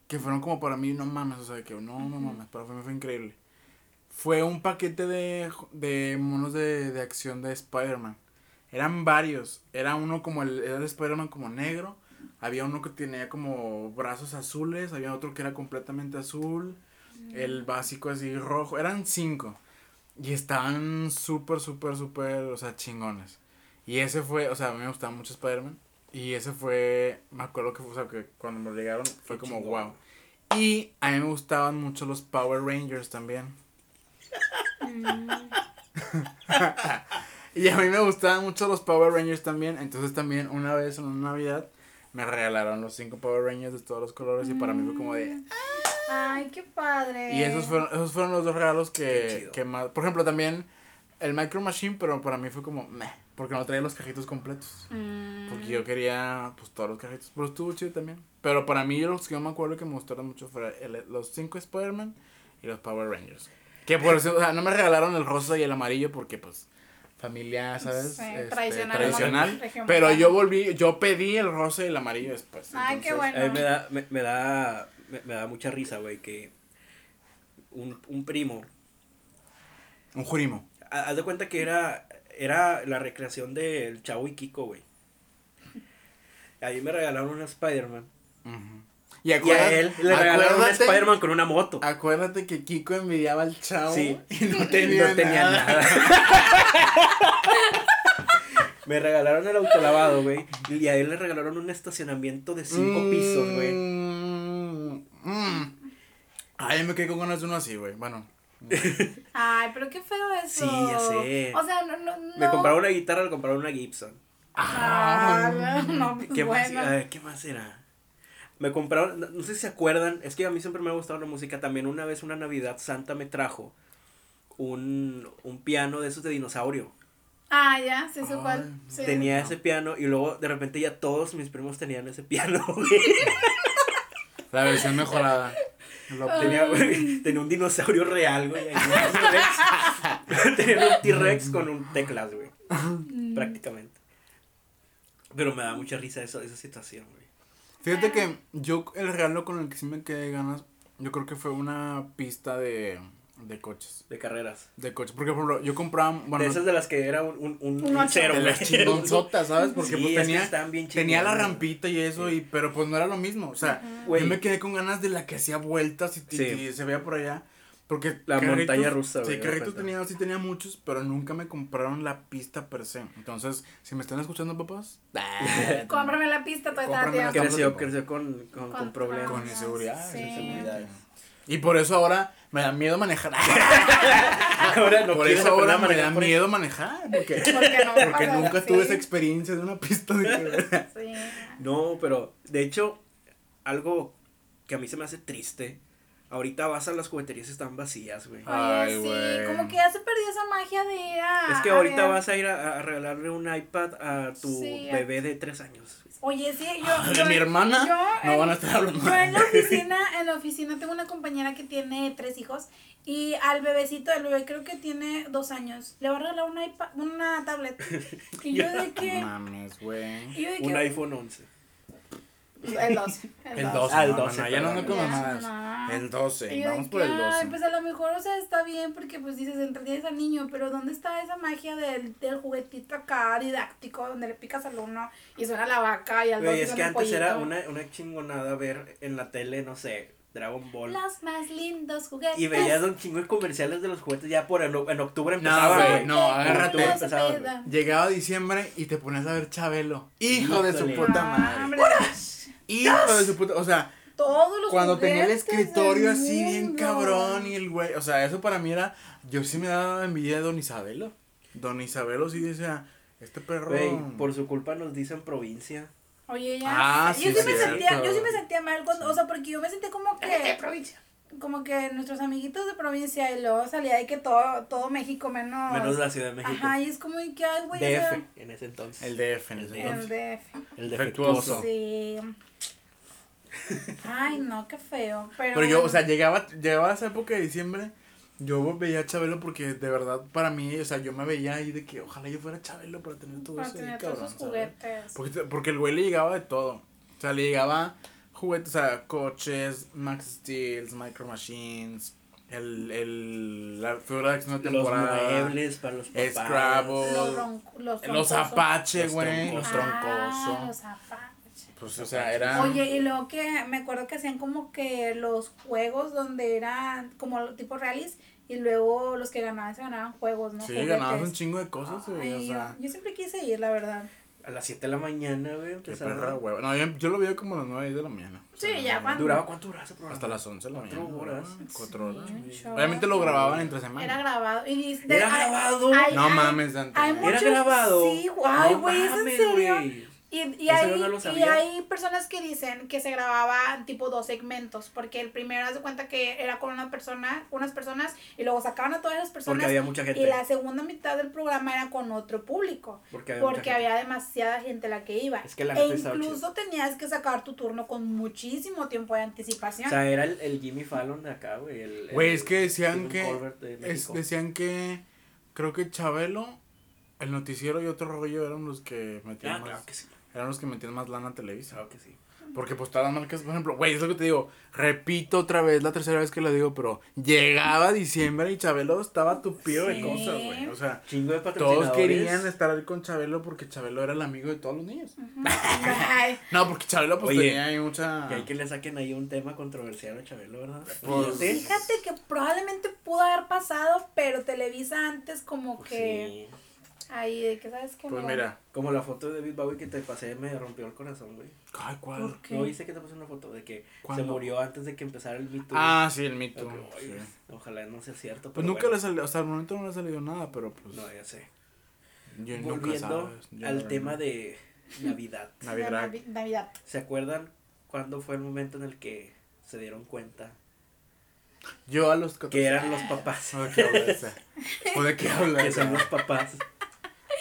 que fueron como para mí, no mames, o sea, que no, no mames, para mí fue increíble. fue un paquete de, de monos de, de acción de Spider-Man. Eran varios. Era uno como el, era de Spider-Man como negro. Había uno que tenía como brazos azules. Había otro que era completamente azul. El básico así rojo. Eran cinco. Y estaban súper, súper, súper, o sea, chingones. Y ese fue, o sea, a mí me gustaba mucho Spider-Man. Y ese fue, me acuerdo que, fue, o sea, que cuando me llegaron fue Qué como chingón. wow. Y a mí me gustaban mucho los Power Rangers también. y a mí me gustaban mucho los Power Rangers también. Entonces también una vez en una Navidad me regalaron los cinco Power Rangers de todos los colores. Y para mí fue como de... Ay, qué padre. Y esos fueron, esos fueron los dos regalos Qué que, que más... Por ejemplo, también el Micro Machine, pero para mí fue como... Meh, porque no traía los cajitos completos. Mm. Porque yo quería, pues, todos los cajitos. Pero estuvo chido también. Pero para mí, los que yo me acuerdo que me gustaron mucho fueron el- los cinco Spider-Man y los Power Rangers. Que por eso, o sea, no me regalaron el rosa y el amarillo porque, pues, familia, ¿sabes? Sí, Este, tradicional, tradicional. Pero yo volví, yo pedí el rosa y el amarillo después. Ay, qué entonces- bueno. A mí me da, me, me da, me, me da mucha risa, güey, que un, un primo, Un jurimo. ha- haz de cuenta que era, era la recreación del Chavo y Kiko, güey. A mí me regalaron un Spider-Man. Y a él le regalaron un Spider-Man con una moto. Acuérdate que Kiko envidiaba al chavo Sí. y no tenía, no tenía nada. nada. me regalaron el autolavado, güey. Y a él le regalaron un estacionamiento de cinco Mm, pisos, güey. Mm. Ay, me quedé con ganas de uno así, güey. Bueno. Ay, pero qué feo eso. Sí, ya sé. O sea, no, no, no. Me compraron una guitarra, le compraron una Gibson. Ah, no, no, pues ¿Qué más? bueno. A ver, ¿qué más era? Me compraron, no, no sé si se acuerdan, es que a mí siempre me ha gustado la música. También una vez, una Navidad, Santa me trajo un, un piano de esos de dinosaurio. Ah, ya, sí Ay, cuál. Sí. Tenía ese piano y luego de repente ya todos mis primos tenían ese piano. La versión mejorada. Tenía, güey, tenía un dinosaurio real, güey. tenía un T-Rex con un teclas, güey. Mm. Prácticamente. Pero me da mucha risa eso, esa situación, güey. Fíjate que yo el regalo con el que sí me quedé ganas, yo creo que fue una pista de, de coches. De carreras. De coches. Porque, por ejemplo, yo compraba, bueno, de esas de las que era un, un, un, Un cero, de las chingonzotas, ¿sabes? Porque Sí, pues tenía, están bien tenía la rampita y eso, y, pero pues no era lo mismo. O sea, yo me quedé con ganas de la que hacía vueltas y, y- Sí. y se veía por allá. Porque La montaña rusa, Sí, güey, carritos tenía, sí tenía muchos, pero nunca me compraron la pista per se. Entonces, si me están escuchando, papás, Cómprame la pista, todavía está a Cómprame la tiempo. Creció, creció con, con, con Con problemas. con inseguridad. sí. exactamente. Y por eso ahora me da miedo manejar. Ahora no por eso ahora me da manejar por miedo manejar. Porque, Porque, no porque pasa, nunca tuve esa experiencia de una pista de Sí. No, pero de hecho, algo que a mí se me hace triste. Ahorita vas a las jugueterías están vacías, güey. Ay, Oye, sí, güey. como que ya se perdió esa magia de ir a. es que a ahorita ver. vas a ir a, a regalarle un iPad a tu Sí, bebé de tres años. Oye, sí, yo. Yo- mi hermana yo no en- van a estar hablando. Yo en la oficina, en la oficina tengo una compañera que tiene tres hijos y al bebecito, el bebé creo que tiene dos años, le va a regalar una, iPad, una tablet. Y yo de que... Mames, güey. Un iPhone 11. El 12. El 12. Ah, el no, 12, no, ya no Ya, no. El 12. Y yo de Vamos que, por el 12. Ay, pues a lo mejor, o sea, está bien porque pues dices, entretienes al niño, pero ¿dónde está esa magia del, del juguetito acá didáctico donde le picas al uno y suena la vaca y al dos es que el antes era pollito? una, una chingonada ver en la tele, no sé, Dragon Ball. Los más lindos juguetes. Y veías un chingo de comerciales de los juguetes ya por en, en octubre No, empezaba, güey, güey. no, agárrate. Empezaba. Llegaba diciembre y te ponías a ver Chabelo. Hijo de su puta Ah, madre. hombre, Hijo de su puta. O sea, Todos los cuando tenía el escritorio así bien cabrón y el güey. O sea, eso para mí era. Yo sí me daba envidia de Don Isabelo. Don Isabelo sí decía. Este perro. Güey, por su culpa nos dicen provincia. Oye, ya. Ah, sí, yo sí me sentía, yo sí me sentía mal cuando, o sea, porque yo me sentía como que como que nuestros amiguitos de provincia y luego salía de que todo todo México menos Menos la Ciudad de México. Ajá, y es como que ay, güey, o sea, DF en ese entonces. El DF en El ese DF. el entonces. DF. El defectuoso. defectuoso. Sí. Ay, no, qué feo, pero Pero yo, o sea, llegaba, llegaba esa época de diciembre. Yo veía a Chabelo porque de verdad para mí, o sea, yo me veía ahí de que ojalá yo fuera Chabelo para tener todo para eso. ahí, tener cabrón, todos esos ¿sabes? juguetes. Porque, porque el güey le llegaba de todo. O sea, le llegaba juguetes, o sea, coches, Max Steels, Micro Machines, el, el, la figura de acción de Los temporada. muebles para los papás. Scrabble. Los, los. Apache, güey. Los troncosos. Ah, troncosos. los Apache. Pues, o sea, era. Oye, y luego que me acuerdo que hacían como que los juegos donde eran como tipo rallies y luego los que ganaban se ganaban juegos, ¿no? Sí, Juguetes. ganabas un chingo de cosas, güey. O sea, yo, yo siempre quise ir, la verdad. A las 7 de la mañana, güey. qué perra, güey. No, yo, yo lo veía como a las 9 de la mañana. O sea, Sí, ya, cuando- ¿Duraba cuánto duraba ese programa? Hasta las 11 de la mañana. horas. güey, Cuatro Sí, horas. un show. Obviamente lo grababan entre semana. Era grabado. Y dice- ¿Era hay- grabado? hay- No hay- mames, Dante. hay Era muchos- ¿Era grabado? Sí, guay, No güey, ¿es en mames, serio? güey. Y, y, hay, no y hay personas que dicen que se grababa tipo dos segmentos, porque el primero haz de cuenta que era con una persona, unas personas, y luego sacaban a todas las personas. Porque había mucha gente. Y la segunda mitad del programa era con otro público. Porque había mucha Porque gente. había demasiada gente la que iba. Es que la e incluso tenías que sacar tu turno con muchísimo tiempo de anticipación. O sea, era el, el Jimmy Fallon de acá, güey. el- Güey, el es que decían que. De es- decían que. Creo que Chabelo, el noticiero y otro rollo eran los que metían Ah, más. claro que sí. Eran los que metían más lana a Televisa. Claro que sí. Porque pues todas las marcas, por ejemplo, güey, es lo que te digo, repito otra vez, la tercera vez que lo digo, pero llegaba diciembre y Chabelo estaba tupido de Sí. cosas, güey. O sea, Chingo de todos querían estar ahí con Chabelo porque Chabelo era el amigo de todos los niños. No, porque Chabelo pues Oye, tenía ahí mucha... Que hay que le saquen ahí un tema controversial a Chabelo, ¿verdad? Pues- Fíjate. Fíjate que probablemente pudo haber pasado, pero Televisa antes como Pues que sí. Ahí de que sabes que Pues no. mira, Como la foto de David Bowie que te pasé me rompió el corazón, güey. ay, ¿cuál? ¿Por qué? ¿No viste que te pasé una foto de que ¿Cuándo? se murió antes de que empezara el mito? Ah, sí, el mito. Sí. Ojalá no sea cierto. Pues pero nunca bueno. le salió, hasta el momento no le ha salido nada, pero pues... No, ya sé. yo nunca Volviendo sabes. Yo al no- tema de Navidad. Navidad. Navi- Navidad. ¿Se acuerdan cuándo fue el momento en el que se dieron cuenta Yo a los 14... que eran los papás? ¿O de qué hablas? ¿O de qué hablas? que son los papás.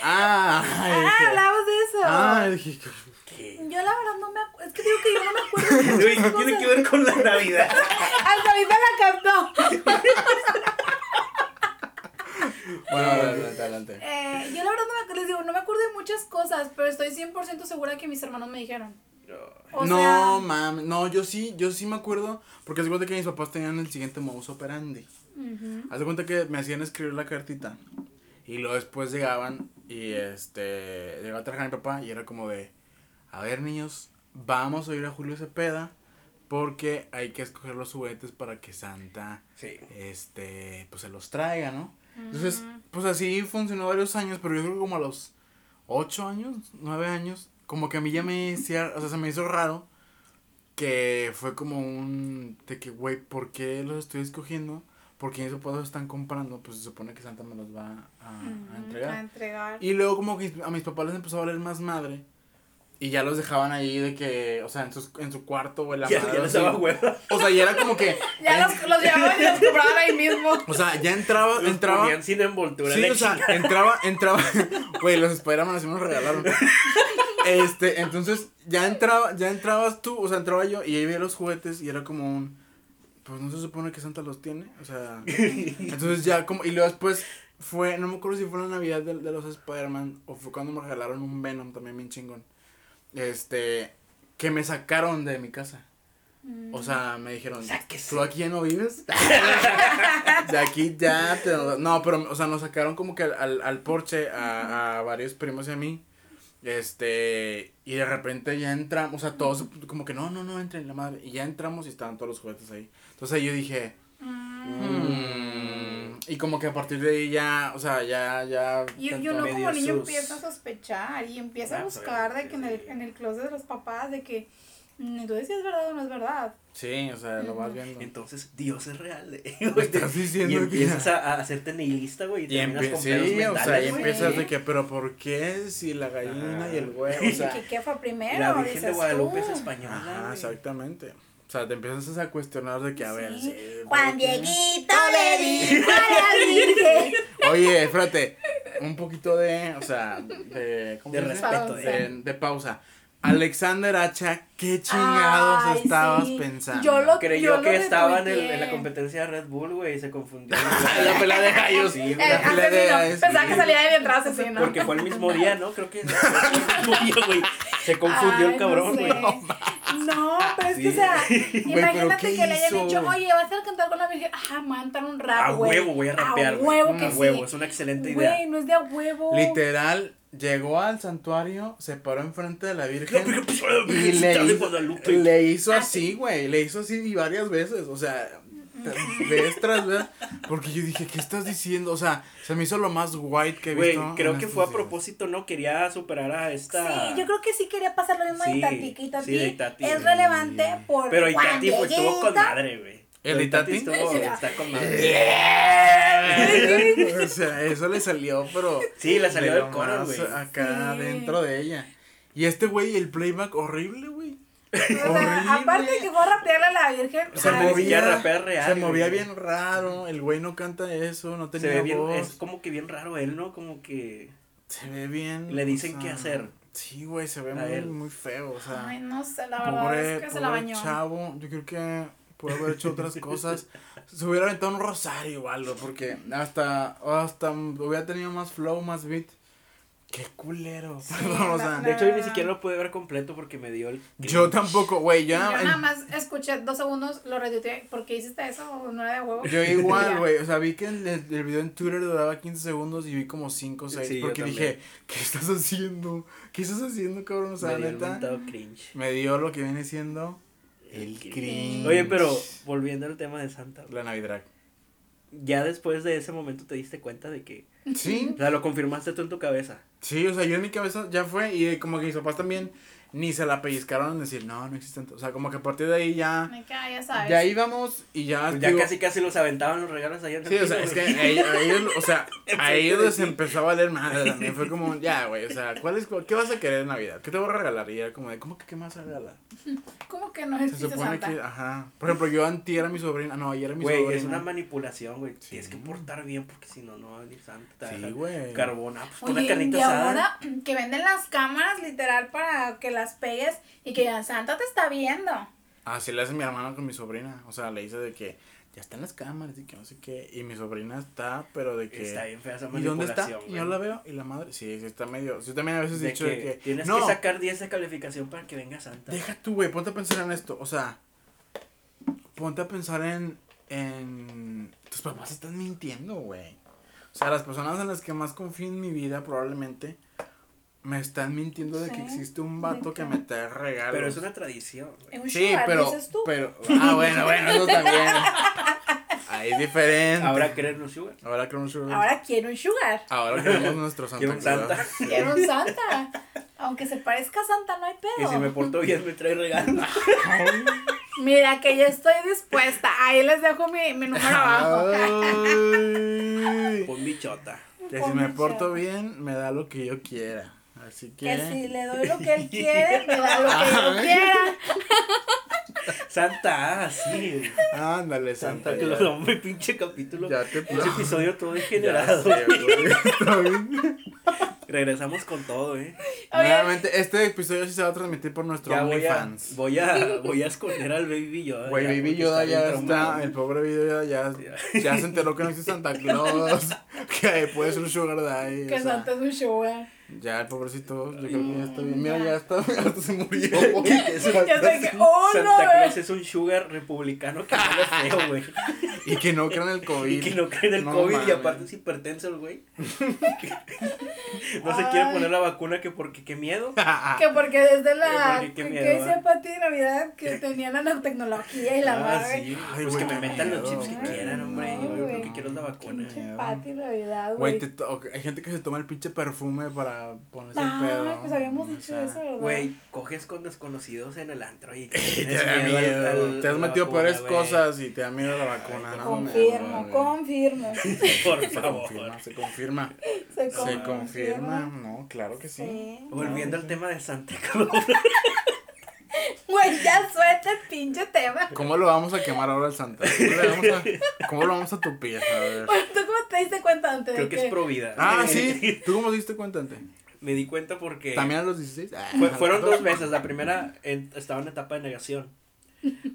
Ah, Ah, hablamos de eso. Ah, dije, ¿Qué? Yo la verdad no me acuerdo. Es que digo que yo no me acuerdo de Güey, muchas ¿qué tiene cosas. que ver con la Navidad? Hasta ahorita la cantó. Bueno, adelante, adelante. Eh, yo la verdad no me acuerdo, les digo, no me acuerdo de muchas cosas, pero estoy 100% segura que mis hermanos me dijeron. O no, sea- mames, no, yo sí, yo sí me acuerdo, porque haz de cuenta que mis papás tenían el siguiente modus operandi. Ujú. Haz de cuenta que me hacían escribir la cartita, y luego después llegaban, y este, llegaba a trabajar mi papá, y era como de, a ver niños, vamos a ir a Julio Cepeda, porque hay que escoger los juguetes para que Santa, Sí. este, pues se los traiga, ¿no? Entonces, Ujú. pues así funcionó varios años, pero yo creo que como a los ocho años, nueve años, como que a mí ya me hacía, o sea, se me hizo raro que fue como un, de que, güey, ¿por qué los estoy escogiendo? Porque mis papás los están comprando, pues se supone que Santa me los va a, a entregar. A entregar. Y luego como que a mis papás les empezó a valer más madre. Y ya los dejaban ahí de que, o sea, en, sus, en su cuarto o en la Ya, madre, ya les daba hueva. O sea, ya era como que... Ya los, los llevaban y los compraban ahí mismo. O sea, ya entraba, Los entraba... sin envoltura. Sí, o sea, entraba, entraba, güey, los Spider-Man así me los regalaron. Este, entonces, ya entraba, ya entrabas tú, o sea, entraba yo y ahí veía los juguetes y era como un, pues no se supone que Santa los tiene, o sea, entonces ya como, y luego después fue, no me acuerdo si fue la Navidad de, de los Spider-Man o fue cuando me regalaron un Venom también bien chingón, este, que me sacaron de mi casa. O sea, me dijeron, Sáquese. ¿tú aquí ya no vives? de aquí ya te... No, pero, o sea, nos sacaron como que al, al, al porche a, a varios primos y a mí. Este, y de repente ya entramos, o sea, todos como que no, no, no, entren la madre. Y ya entramos y estaban todos los juguetes ahí. Entonces yo dije, "Mm". y como que a partir de ahí ya, o sea, ya, ya. Y, y uno como niño sus- empieza a sospechar y empieza a Ah, pues, buscar de que en el, en el closet de los papás de que mm, entonces si es verdad o no es verdad. Sí, o sea, lo vas viendo. Entonces, Dios es real. eh, güey. estás diciendo y que- empiezas a, a hacerte nihilista, güey. Y, Y terminas con sí, o sea, y güey. empiezas de que, pero ¿por qué si la gallina Ajá. y el güey? O sea, ¿Qué, qué fue primero? La Virgen de Guadalupe tú. es española. Ajá, güey. exactamente. O sea, te empiezas a cuestionar de que, a ver, Sí. sí, Juan. Dieguito le dijo a la Virgen. Oye, espérate, un poquito de, o sea, de, ¿cómo De se respeto. De- de, pausa. Alexander Hacha, ¿qué chingados Ay, estabas sí. pensando? Yo lo- Creyó Yo que lo estaba en, el- en la competencia de Red Bull, güey, y se confundió. la pelea de gallos. Sí, Eh. La pelea de gallos. Pensaba que salía de mi entrada asesino. Porque fue el mismo día, ¿no? Creo que fue el mismo día, güey. Se confundió Ay, el cabrón, no güey. sé. No, pero es que, o sea, imagínate ¿qué que le hayan dicho, oye, vas a cantar con la Virgen. Ajá, mantan un rap, A güey. huevo voy a rapear, A güey. huevo que A sí. huevo, es una excelente idea. Güey, no es de a huevo. Literal, llegó al santuario, se paró enfrente de la Virgen. La Virgen, pues, la y le, de hizo- Guadalupe. le hizo así, güey. Le hizo así y varias veces. O sea, vez tras vez. Porque yo dije, ¿qué estás diciendo? O sea, se me hizo lo más white que he Güey, visto. creo en que fue a propósito, ¿no? Quería superar a esta. Sí, yo creo que sí quería pasar lo mismo Sí, de Itati, que Itati, sí, de Itati. es relevante por Pero Itati pues, estuvo con madre, güey. ¿El Itati? estuvo, está con madre. o sea, eso le salió, pero. Sí, le salió de del coro, güey. Acá Sí. dentro de ella. Y este güey, el playback horrible, güey. O sea, Horrible. aparte de que fue a rapearle a la Virgen. Se Ay, movía, ya rapea real, se movía güey. bien raro, el güey no canta eso, no Se tenía ve bien, voz. es como que bien raro él, ¿no? Como que. Se ve bien. Le o dicen sea, qué hacer. Sí, güey, se ve A muy, él. muy feo, o sea. Ay, no sé, la verdad pobre es que se la pobre bañó. chavo, yo creo que pudo haber hecho otras cosas. Se hubiera aventado un rosario o algo, porque hasta, hasta hubiera tenido más flow, más beat. Qué culero, perdón, o sea. De hecho, yo ni siquiera lo pude ver completo porque me dio el. Yo tampoco, güey, Yo ya. nada más escuché dos segundos, lo retuiteé. ¿Por qué hiciste eso? No era de huevo. Yo igual, güey, o sea, vi que el, el video en Twitter duraba 15 segundos y vi como 5 o 6, Sí, yo porque dije, ¿qué estás haciendo? ¿Qué estás haciendo, cabrón? O sea, me dio neta, cringe. me dio lo que viene siendo el cringe. Oye, pero volviendo al tema de Santa, La Navidad. ya después de ese momento te diste cuenta de que. Sí, O sea, lo confirmaste tú en tu cabeza. Sí, o sea, yo en mi cabeza ya fue y eh, como que mis papás también ni se la pellizcaron en decir, no, no existen. O sea, como que a partir de ahí ya, Me cae, ya sabes. ya íbamos y ya. Pues ya digo, casi casi los aventaban los regalos allá en Sí, o sea, es que güey. a ellos, o sea, a ellos les empezó a valer madre también. Fue como, ya, güey, o sea, ¿cuál es, ¿qué vas a querer en Navidad? ¿Qué te voy a regalar? Y era como de, ¿cómo que qué más vas a regalar? ¿Cómo que no Se existe supone Santa? que, ajá. Por ejemplo, yo anti era mi sobrina, no, ayer era mi Güey, sobrina. es una manipulación, güey. Sí. Tienes que portar bien porque si no, no va a venir Santa. Sí, güey. Carbón, ah, pues Oye, la carnita y asada. ahora que venden las cámaras literal para que las pegues y que ya Santa te está viendo. Así le hace mi hermano con mi sobrina. O sea, le dice de que ya están las cámaras y que no sé qué. Y mi sobrina está, pero de que. Está bien fea esa ¿Y dónde está? manipulación, Y yo güey. la veo y la madre. Sí, sí, está medio. Yo también a veces he De dicho que, de que. tienes no, que sacar 10 de calificación para que venga Santa. Deja tú, güey, ponte a pensar en esto. O sea, ponte a pensar en. en tus papás están mintiendo, güey. O sea, las personas en las que más confío en mi vida probablemente me están mintiendo de que existe un vato que me trae regalos. Pero es una tradición, güey. Sí, sugar, pero, dices tú. pero, ah, bueno, bueno, eso también. Ahí es diferente. Ahora querer un sugar. Ahora queremos un- Ahora quiero un sugar. ahora queremos nuestro Santa Quiero un. Santa. Quiero un Santa. Aunque se parezca a Santa, no hay pedo. Y si me porto bien, me trae regalos. Mira que yo estoy dispuesta. Ahí les dejo mi, mi número abajo. Pon bichota. Que si me porto bien, me da lo que yo quiera. Así que. Que si le doy lo que él quiere, me da lo que yo quiera. Santa, ah, sí. Ándale, Santa. Santa pinche capítulo. Ya te Ese episodio todo degenerado. Sé. Regresamos con todo, eh. Oye. Nuevamente, este episodio sí se va a transmitir por nuestro Ya voy a, OnlyFans. voy a, voy a esconder al Baby Yoda. Güey, Baby Yoda ya está, el pobre Baby Yoda ya, ya se enteró que no existe Santa Claus, que puede ser un sugar daddy, Que Santa es un sugar. Ya el pobrecito, yo creo que ya está bien, mira, ya está, ya se murió, Es un- Ya sé que, oh Santa no, Claus es un sugar republicano que no es feo, güey. y que no crean el COVID, Y que no cree en el No COVID y aparte es hipertenso el güey. no se quiere poner la vacuna que porque qué miedo. Que porque desde la. Porque qué que miedo, decía ¿eh? Pati de Navidad que tenía la nanotecnología y la Ah, madre. sí. Ay, pues güey, que me metan los chips que quieran, hombre. Yo lo que quiero es la vacuna. Pinche. Pati de Navidad, Güey, güey. hay gente que se toma el pinche perfume para ponerse el Ah, pedo. pues habíamos o dicho sea, eso, ¿verdad? Güey, coges con desconocidos en el antro y Te da miedo al- miedo, al- te has metido vacuna, peores cosas y te da miedo la vacuna, Ay, ¿no? Confirmo, confirmo. Por Se confirma, se confirma. Se Se confirma, no, claro que sí. Sí. Volviendo al tema de Santa Claus. Güey, ya suelta el pinche tema. ¿Cómo lo vamos a quemar ahora al Santa? ¿Cómo, le vamos a, cómo lo vamos a tupir? A ver. Bueno, ¿Tú cómo te diste cuenta antes Creo de que es pro vida. Ah, sí. ¿Tú cómo te diste cuenta antes? Me di cuenta porque ¿También a los 16? Ah, fue- fueron dos veces. La primera en- estaba en etapa de negación.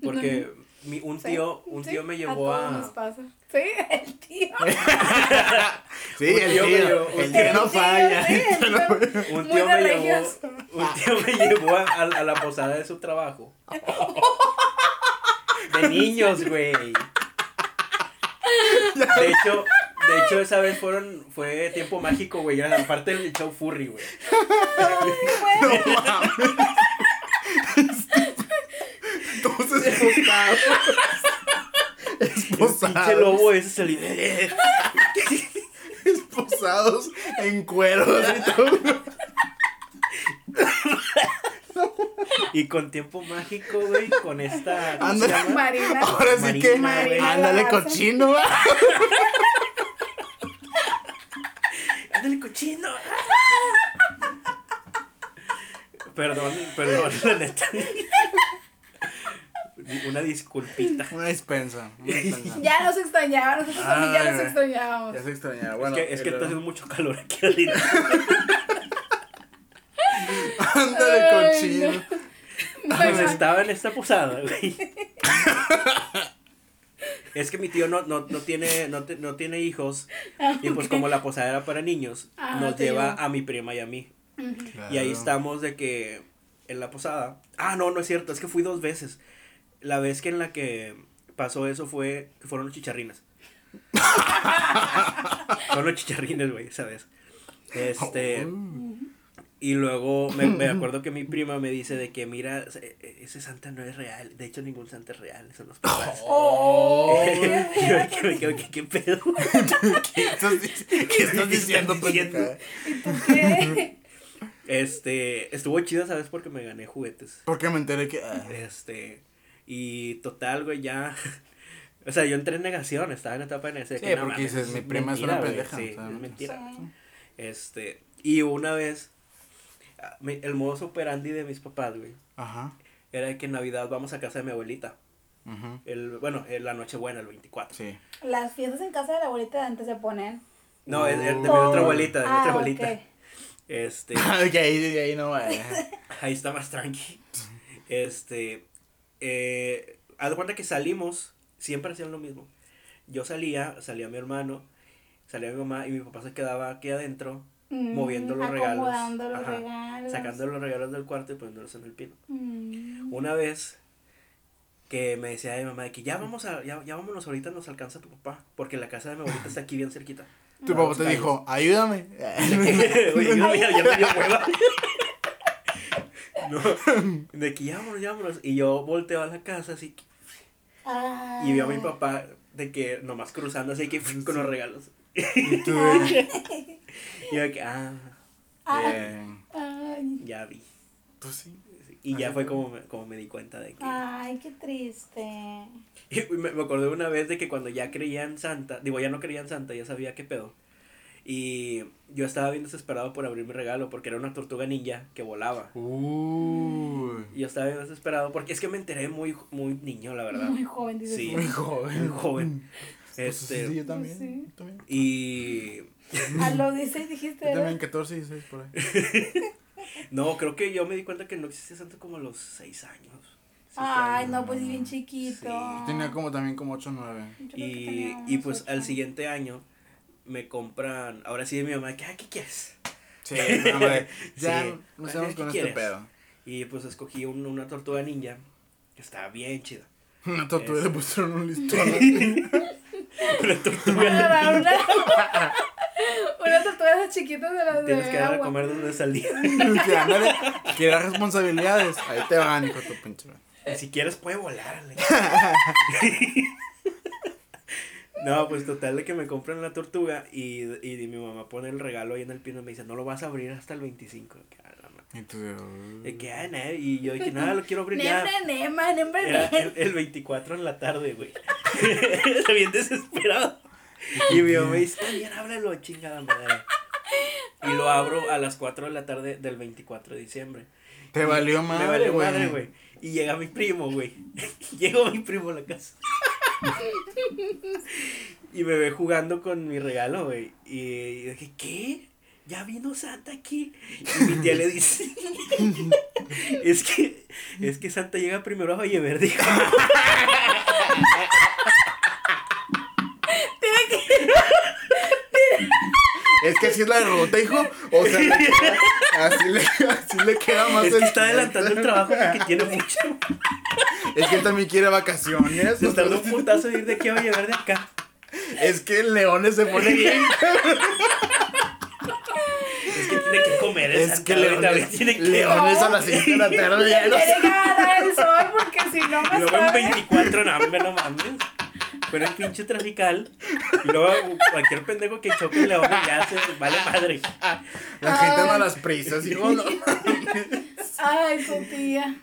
Porque mi, un Sí, tío, un sí, tío me a llevó todos nos a. pasa. Sí, el tío. Sí, Un el tío tío, me llevó- el un tío tío- no falla. Un tío me llevó, un tío me llevó a, a- a la posada de su trabajo. De niños, güey. De hecho, de hecho, esa vez fueron, fue tiempo mágico, güey. Era aparte del show furry, güey. No mames. Todos esposados. El pinche Esposados. lobo ese salió. Esposados en cueros y todo. Y con tiempo mágico, güey, con esta. ¿cómo se llama? Marina. Ahora sí Marina, que. Marina Ándale, cochino. ¡Ándale, cochino! Perdón, perdón, la neta. Una disculpita. Una dispensa. Una dispensa. Ya nos extrañaba, nosotros también ya nos extrañábamos. Ya se extrañaba. Bueno, es que, es que está haciendo mucho calor aquí adentro. Ándale, cochino. Pues estaba en esta posada, güey. Es que mi tío no, no, no tiene, no, te- no tiene hijos. Y pues como la posada era para niños, Ah, nos lleva a mi prima y a mí. Y ahí estamos de que en la posada. Ah, no, no es cierto, es que fui dos veces. La vez que en la que pasó eso fue que fueron los chicharrines. Fueron los chicharrines, güey, esa vez. Este, Oh. y luego me, me acuerdo que mi prima me dice de que mira, ese santa no es real. De hecho, ningún santa es real, son los papás. Oh, ¿qué, qué pedo? ¿Qué estás, qué estás diciendo, tú qué? Este, estuvo chido, ¿sabes? Porque me gané juguetes. Porque me enteré que. ah, Este, y total, güey, ya. O sea, yo entré en negación, estaba en etapa de negación. Sí, que no porque mames, dices, es mi prima es una mentira, pendeja, Sí, o sea, es mentira. Sí. Este, y una vez, ah, mi- el modus operandi de mis papás, güey, Ajá. era de que en Navidad vamos a casa de mi abuelita. Ujú. El, bueno, en la Nochebuena, el 24. Sí. Las fiestas en casa de la abuelita de antes se ponen. No, es, es de mi otra abuelita, de mi Ah, otra abuelita. ok. Este, que ahí, ahí no va. eh. ahí está más tranqui. Este, eh, haz de cuenta que salimos, siempre hacían lo mismo. Yo salía, salía mi hermano, salía mi mamá y mi papá se quedaba aquí adentro, Mm, moviendo los regalos. Los Ajá, regalos. Sacando los regalos del cuarto y poniéndolos en el pino. Mm. Una vez que me decía mi mamá de que ya vamos a, ya, ya vámonos ahorita nos alcanza tu papá, porque la casa de mi abuelita está aquí bien cerquita. Tu papá te dijo, ayúdame. Oye, yo ya, ya me dio hueva. No, de que ya vámonos, ya vámonos. Y yo volteo a la casa así que- Ah. y veo a mi papá de que nomás cruzando así que con los regalos. Y tú de, Y yo de que, ah, Ah. bien. Ay, ya vi. Pues sí. Y ya fue como me, como me di cuenta de que... ay, qué triste. Y me, me acordé una vez de que cuando ya creía en Santa, digo, ya no creía en Santa, ya sabía qué pedo. Y yo estaba bien desesperado por abrir mi regalo porque era una tortuga ninja que volaba. Uy. Y yo estaba bien desesperado porque es que me enteré muy, muy niño, la verdad. Muy joven, dices Sí. Muy joven. Muy joven. Pues sí, Este, yo también. Sí. yo también. y A los 16 dijiste, Yo también ¿verdad? 14 y 16 por ahí. no, creo que yo me di cuenta que no existía Santa como a los 6 años. Ay, no, pues sí, bien chiquito. Sí. Tenía como también como 8 o 9. Yo creo que Y, y pues al siguiente año me compran, ahora sí mi mamá, que, "Ah, ¿qué quieres? Sí, no, hombre, ya Sí. nos vemos ¿Qué con este quieres? pedo. Y pues escogí un- una tortuga ninja que estaba bien chida. Una tortuga Es- le pusieron un listón. Una tortuga Una, una, una tortuga de esas chiquitas de las de Tienes que dar a comer al día. que da responsabilidades. Ahí te van, hijo de tu pinche. madre. Y si quieres puede volar. No, pues total de que me compran la tortuga y, y mi mamá pone el regalo ahí en el pino y me dice, no lo vas a abrir hasta el 25. Que, ah. Y tú de, que, ah, nada, y yo dije, nada, lo quiero abrir ya. Nembre, nema, nembre, Era el, el 24 en la tarde, güey. Bien desesperado. Y mi mamá me dice, está bien, ábrelo, chingada madre. Y lo abro a las 4 de la tarde del 24 de diciembre. Te valió madre, Me valió güey. madre, güey. Y llega mi primo, güey. Llegó mi primo a la casa. y me ve jugando con mi regalo, güey. Y dije, ¿qué? ¿Ya vino Santa aquí? Y mi tía le dice, es que, es que Santa llega primero a Valle Verde. hijo". Es que así es la derrota, hijo. O sea, le queda- así, le, así le queda más Es que el- está adelantando el trabajo porque tiene mucho. Es que él también quiere vacaciones. Se tarda un putazo de ir de aquí a llevar de acá. Es que el leones se pone bien. Es que tiene que comer. el Es que leones, tiene que leones a las 5 de la tarde ya Tiene los- que el sol porque si no Y me luego en sabe. 24, no, no mames. Pero el pinche trafical. Y luego cualquier pendejo que choque el león ya se vale madre. La gente anda a las prisas, hijo. No, Ay, su tía.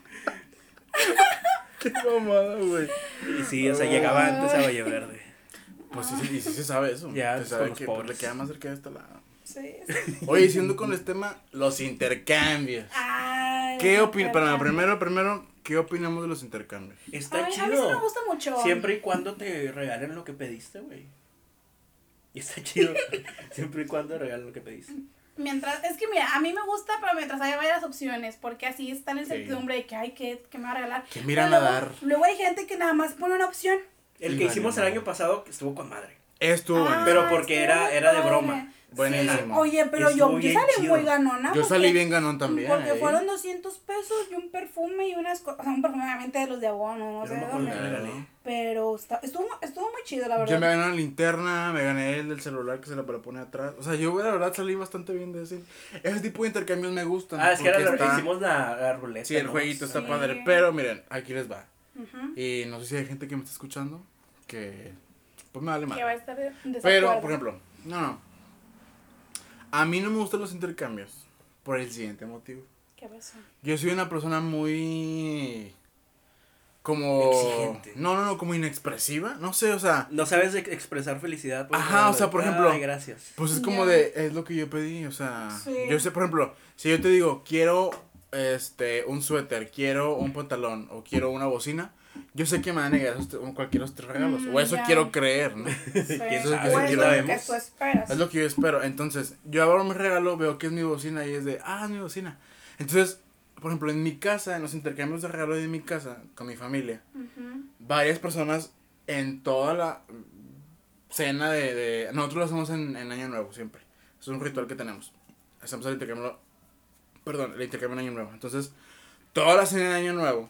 qué mamada, güey. Y sí, o sea, llegaba antes a Valle Verde. Pues sí, sí, y sí se sabe eso. Ya, se es sabe que pues, pobres. le queda más cerca de este lado. Sí. Oye, siendo con este tema, los intercambios. Ay, ¿Qué opinas? Para primero, primero, ¿qué opinamos de los intercambios? Está Ay, A mí sí me chido. gusta mucho. Siempre y cuando te regalen lo que pediste, güey. Y está chido. Siempre y cuando regalen lo que pediste. Mientras, es que mira, a mí me gusta, pero mientras haya varias opciones, porque así está en Sí. incertidumbre de que, ay, ¿qué, qué me va a regalar? Que miran a luego- dar. Luego hay gente que nada más pone una opción. El Y que vale, hicimos el año pasado estuvo con madre. Estuvo Ah. Pero porque era- era de broma. Buenísimo. Sí. Oye, pero Estuvo yo, yo salí chido. muy ganona. Yo porque- salí bien ganón también. Porque ¿eh? fueron 200 pesos y un perfume y unas cosas. O sea, un perfume obviamente de los de abono, no Yo sé no dónde. Pero está- estuvo, estuvo muy chido, la verdad. Yo me gané una linterna, me gané el del celular que se la para poner atrás. O sea, yo la verdad salí bastante bien de ese. Ese tipo de intercambios me gustan. Ah, es que era lo que está- hicimos la, la ruleta. Sí, el ¿no? jueguito está Sí. padre. Pero miren, aquí les va. Ujú. Y no sé si hay gente que me está escuchando que. Pues me vale Que va a mal. Pero, por ejemplo, no, no. A mí no me gustan los intercambios. Por el siguiente motivo. ¿Qué pasó? Yo soy una persona muy. Como. Exigente. No, no, no, como inexpresiva. No sé, o sea. No sabes ex- expresar felicidad. pues, Ajá, o sea, por ejemplo, Ay, gracias. Pues es como de, es lo que yo pedí, o sea, Sí. yo sé, por ejemplo, si yo te digo, quiero, este, un suéter, quiero un pantalón, o quiero una bocina, yo sé que me van a negar los tres regalos, Mm, o eso ya. quiero creer, ¿no? Sí. ¿Quién sabe? O Aquí es la lo que tú esperas. Es lo que yo espero, entonces, yo abro mi regalo, veo que es mi bocina, y es de, ah, es mi bocina, entonces, por ejemplo, en mi casa, en los intercambios de regalo de mi casa, con mi familia, Ujú. varias personas en toda la cena de, de- nosotros lo hacemos en, en año nuevo siempre es un ritual que tenemos hacemos el intercambio perdón el intercambio en año nuevo entonces toda la cena de año nuevo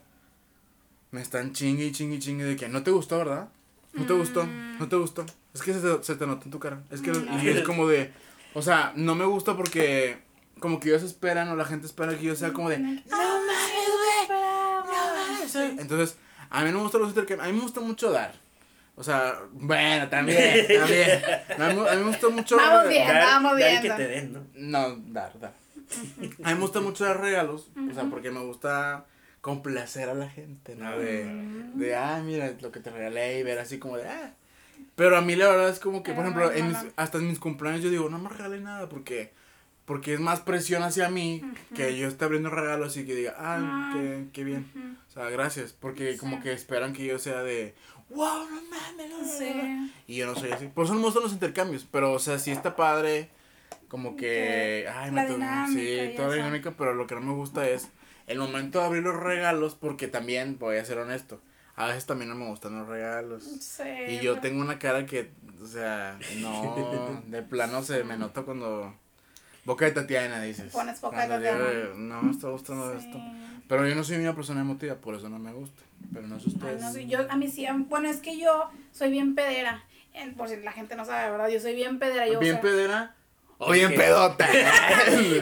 me están chingue y chingue y chingue de que no te gustó verdad no te gustó Mm. no te gustó es que se te, se te nota en tu cara es que y es como de o sea no me gusta porque como que ellos esperan o la gente espera que yo sea como de No mames, güey. No Sí, Entonces, a mí no me gustan los intercambios. A mí me gusta mucho dar. O sea, bueno, también, también. A mí, a mí me gusta mucho. Vamos bien. Dar, vamos viendo. que te den, ¿no? No, dar, dar. A mí me gusta mucho dar regalos. O sea, porque me gusta complacer a la gente, ¿no? De, de ah, mira lo que te regalé y ver así como de, ah. Pero a mí la verdad es como que, por ejemplo, en mis- hasta en mis cumpleaños yo digo, no me regalé nada porque porque es más presión hacia mí que yo esté abriendo regalos y que diga, ah, Ah. qué, qué bien. O sea, gracias, porque como que esperan que yo sea de, wow, no mames, no, no, no". Sí. Y yo no soy así. Por eso no me gustan los intercambios, pero, o sea, sí está padre, como que, ay, me sí, toda la dinámica, pero lo que no me gusta es el momento de abrir los regalos, porque también, voy a ser honesto, a veces también no me gustan los regalos. Sí, Y yo pero- tengo una cara que, o sea, no, de plano se me nota cuando... Boca de Tatiana, dices. Pones boca de Cuando digo, Tatiana. No me está gustando Sí. esto. Pero yo no soy una persona emotiva, por eso no me gusta. Pero no Ay, ustedes. no yo, a mí sí, bueno, es que yo soy bien pedera. Por si la gente no sabe, ¿verdad? Yo soy bien pedera. Yo, ¿Bien o sea, pedera? ¿O bien ¿Qué? pedota?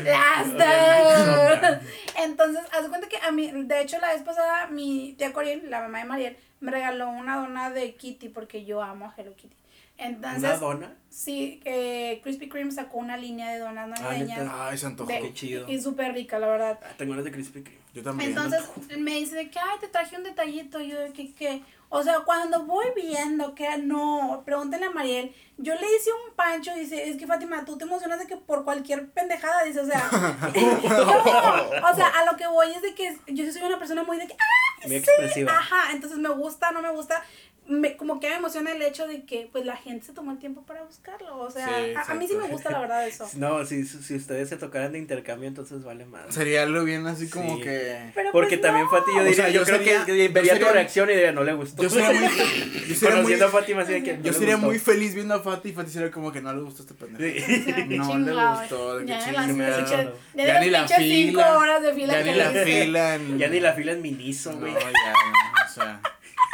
Las dos. Entonces, haz de cuenta que a mí, de hecho, la vez pasada, mi tía Coriel, la mamá de Mariel, me regaló una dona de Kitty porque yo amo a Hello Kitty. Entonces, ¿Una dona? sí, que Krispy Kreme sacó una línea de donas navideñas. neta. Ay, se antojó. de- Qué chido. Y súper rica, la verdad. Ah, tengo ganas de Krispy Kreme. Yo también. Entonces me dice de que, ay, te traje un detallito. Y yo de que, que, o sea, cuando voy viendo que no, pregúntenle a Mariel, yo le hice un pancho y dice, es que Fátima, tú te emocionas de que por cualquier pendejada, dice, o sea, no, o sea, a lo que voy es de que yo soy una persona muy de que, ah, Muy sí, expresiva. ajá, entonces me gusta, no me gusta. Me, como que me emociona el hecho de que pues la gente se tomó el tiempo para buscarlo. O sea, Sí, a, a mí sí me gusta la verdad eso. No, si, si ustedes se tocaran de intercambio, entonces vale más. Sería algo bien así como Sí. que. Pero Porque pues, también no. Fati, yo O diría, sea, yo, yo creo sería- que yo vería tu reacción y diría, no le gustó. Yo sería muy. Yo sería muy, Conociendo a Fátima así de que no yo le sería gustó. muy feliz viendo a Fati y Fati sería como que no le gustó este pendejo. Sí. No le gustó, de que Ya las Ya ya ni la cinco fila, horas de fila Ya que ni la fila. Ya ni la fila en Miniso, No, güey. ya, no, o sea.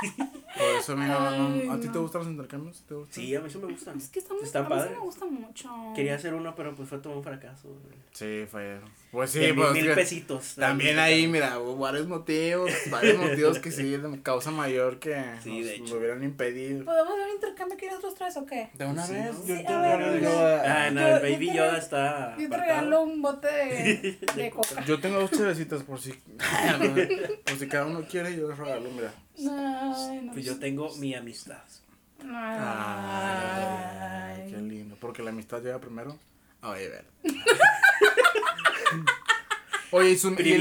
Por eso, no, ¿a ti no. te gustan los intercambios? ¿Te gustan? Sí, a mí eso me gustan. Es que está muy, Están a mí sí me gusta mucho. Quería hacer uno, pero pues fue todo un fracaso. güey. Sí, fue. Pues sí, De mil, pues. mil pesitos. También ahí, mira, varios motivos, varios motivos que sí, de causa mayor que Sí, nos de hecho. lo hubieran impedido. ¿Podemos ver un intercambio que nosotros tres o qué? De una Sí, vez, ¿no? yo Sí, te regalo yo- Ah, no, Yo- el yo Baby te- Yoda está Yo te regalo un bote de, de coca. Yo tengo dos chevecitas por si. por si cada uno quiere, yo les regalo, mira. Ay, no. Pues yo tengo mi amistad. Ay, Ay. qué lindo. Porque la amistad llega primero. Oye, ver. Oye, y su- y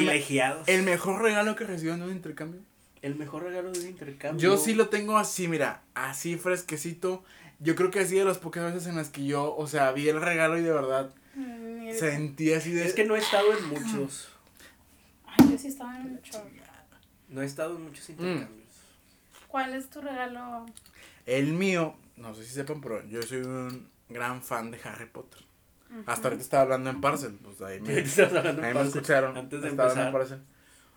el, mejor regalo que recibió en un intercambio. El mejor regalo de un intercambio. Yo sí lo tengo así, mira, así fresquecito. Yo creo que así de las pocas veces en las que yo, o sea, vi el regalo y de verdad Mm, sentí así de. Es que no he estado en muchos. Ay, yo sí estaba en mucho. No he estado en muchos intercambios. ¿Cuál es tu regalo? El mío, no sé si sepan, pero yo soy un gran fan de Harry Potter. Hasta ahorita estaba hablando en Parcel, pues ahí me, ahí escucharon. Antes de estaba hablando en. Parcel.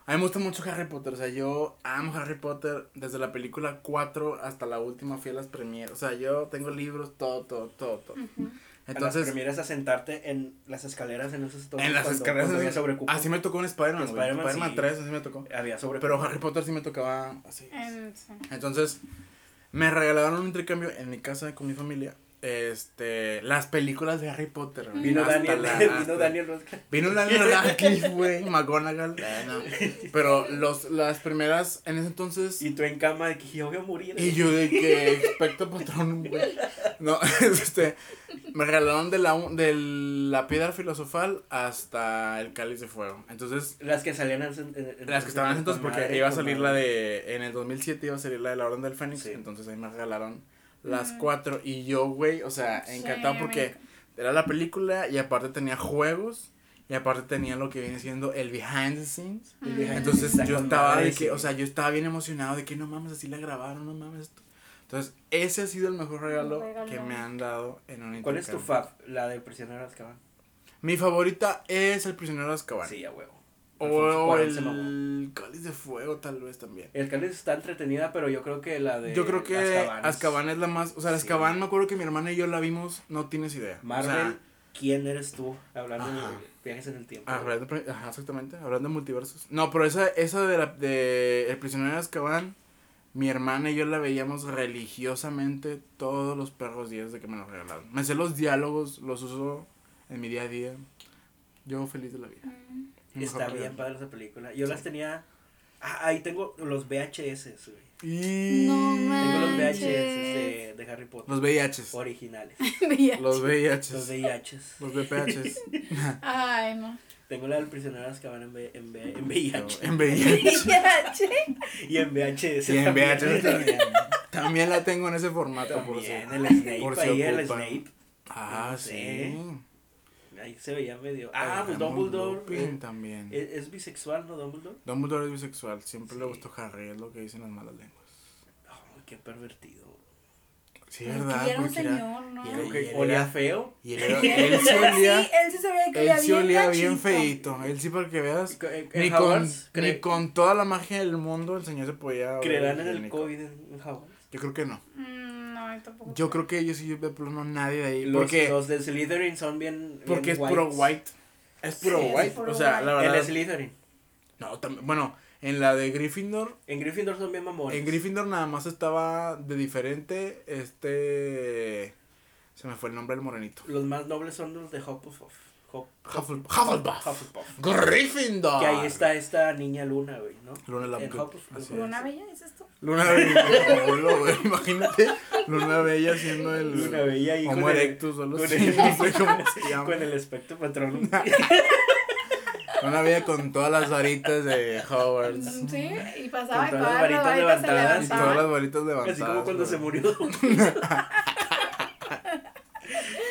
A mí me gusta mucho Harry Potter, o sea, yo amo Harry Potter desde la película 4 hasta la última, fui a las premieres, o sea, yo tengo libros, todo, todo, todo, todo. Entonces, Entonces, primieras a sentarte en las escaleras en esos en las cuando- escaleras, cuando había sobrecupo. así me tocó en Spider-Man. Spider-Man, Spider-Man sí. 3, así me tocó. Había sobre Pero Harry Potter sí me tocaba así. En- sí. Entonces, me regalaron un intercambio en mi casa con mi familia. Este, las películas de Harry Potter. güey. Vino Daniel, la- vino Daniel Radcliffe. Vino Daniel Radcliffe, güey, McGonagall. eh, no. Pero los, las primeras, en ese entonces, Y tú en cama de que yo voy a morir. y yo de que expecto patrón, güey. No, este, me regalaron de la, de la piedra filosofal hasta el cáliz de fuego. Entonces, Las que salían en, en- en- las que estaban en entonces, porque iba a salir la de, en el 2007 iba a salir la de la Orden del Fénix, Sí. entonces ahí me regalaron las Mm. cuatro y yo, güey, o sea, encantado porque era la película y aparte tenía juegos y aparte tenía lo que viene siendo el behind the scenes. Mm. Entonces yo estaba de que, o sea, yo estaba bien emocionado de que no mames, así la grabaron, no mames esto. Entonces, ese ha sido el mejor regalo, regalo. que me han dado en un ¿Cuál es tu fab? La del prisionero de Azkaban. Mi favorita es el prisionero de Azkaban. Sí, a huevo. O Alfonso el cáliz de fuego tal vez también. El cáliz está entretenida, pero yo creo que la de. Yo creo que Azkaban es- Azkaban es la más, o sea, Sí. Azkaban me acuerdo que mi hermana y yo la vimos, no tienes idea. Marvel, O sea, ¿quién eres tú? Hablando Ajá. de viajes en el tiempo. hablando, ajá, exactamente, hablando de multiversos. No, pero esa, esa de la, de El prisionero de Azkaban, mi hermana y yo la veíamos religiosamente todos los perros días de que me los regalaron. Me sé los diálogos, los uso en mi día a día. Yo feliz de la vida. Mm. Está bien padre esa película. Yo las tenía. Ah, ahí tengo los VHS, güey. Y... No Tengo los. VHS de, de Harry Potter. Los VIHs. Originales. Los VIHs. Los VIHs. Los VPHs. Ay, no. Tengo la del prisionero de Azkaban en, V- en, V- en VIH. En VIH. Y en VHS. Sí, en también. VHS también. También la tengo en ese formato, por si. También, el Snape, por si ahí el. Snape. Ah, No sí. sé. Ahí se veía medio. Ah, pues Remus Dumbledore. Lupin eh, también. ¿Es, es bisexual, no Dumbledore? Dumbledore es bisexual. Siempre le Sí. gustó Harry, es lo que dicen las malas lenguas. Oh, qué pervertido. Sí, Porque ¿verdad? ya era un Porque era- señor, ¿no? y Y olía era- feo. Y él, era- Sí, él sí olía. él sí se veía que Él olía sí bien olía bien feito. Él sí, para que veas. En- en Ni con, ni con toda la magia del mundo el señor se podía. ¿Creerán en el. COVID en en Hogwarts? Yo creo que no. Mm, no, tampoco. Yo creo que ellos sí de plano nadie de ahí. Los, porque los de Slytherin son bien. porque es puro white. Es puro Sí, es white. puro o sea, white. la verdad. El Slytherin. No, tam- bueno, en la de Gryffindor, En Gryffindor son bien mamones. en Gryffindor nada más estaba de diferente, este, se me fue el nombre del morenito. Los más nobles son los de Hufflepuff. Huff- Huffle- Hufflepuff. Hufflepuff. Gryffindor. Que ahí está esta niña Luna, güey, ¿no? Luna Lovegood, Hufflepuff. ¿Luna Bella es esto? Luna Bella, güey, imagínate, Luna Bella siendo el Luna Bella ahí Homo con el- erectus o algo con así, el- no sé cómo se llama. Con el espectro patrón. Una vida con todas las varitas de Hogwarts. Sí, y pasaba Con y todas todas las varitas levantadas Y todas las varitas levantadas. Así como cuando güey. se murió.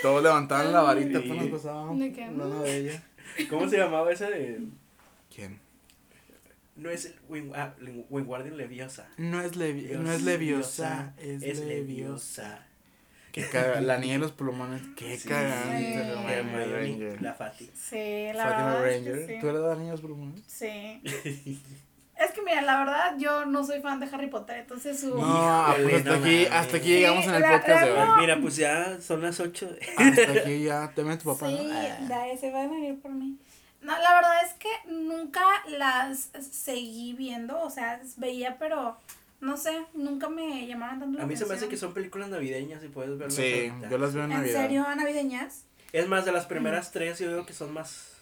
Todos levantaban la varita, pues nos pasaba. ¿De qué? Una de ellas. ¿Cómo se llamaba esa de.? ¿Quién? No es el Wing- ah, Wingardium Leviosa. No es, levi no es leviosa, es, es leviosa. leviosa. Qué caga- La niña de los plumones, qué Sí. cagante. La Fati. Sí, la Fátima Ranger. ¿Tú eres la niña de los plumones? Sí. Es que mira, la verdad, yo no soy fan de Harry Potter, entonces su. No, pues hasta no aquí, hasta aquí llegamos en el Sí, podcast de la- hoy. la- Mira, pues ya son las 8. Hasta aquí ya, te tu papá. Sí, ¿no? Ah. ahí se va a venir por mí. No, la verdad es que nunca las seguí viendo, o sea, veía, pero no sé, nunca me llamaron tanto la A mí se me hace atención. que son películas navideñas y puedes verlas. Sí, ahorita. yo las veo en ¿En Navidad. serio, a navideñas? Es más, de las primeras tres yo digo que son más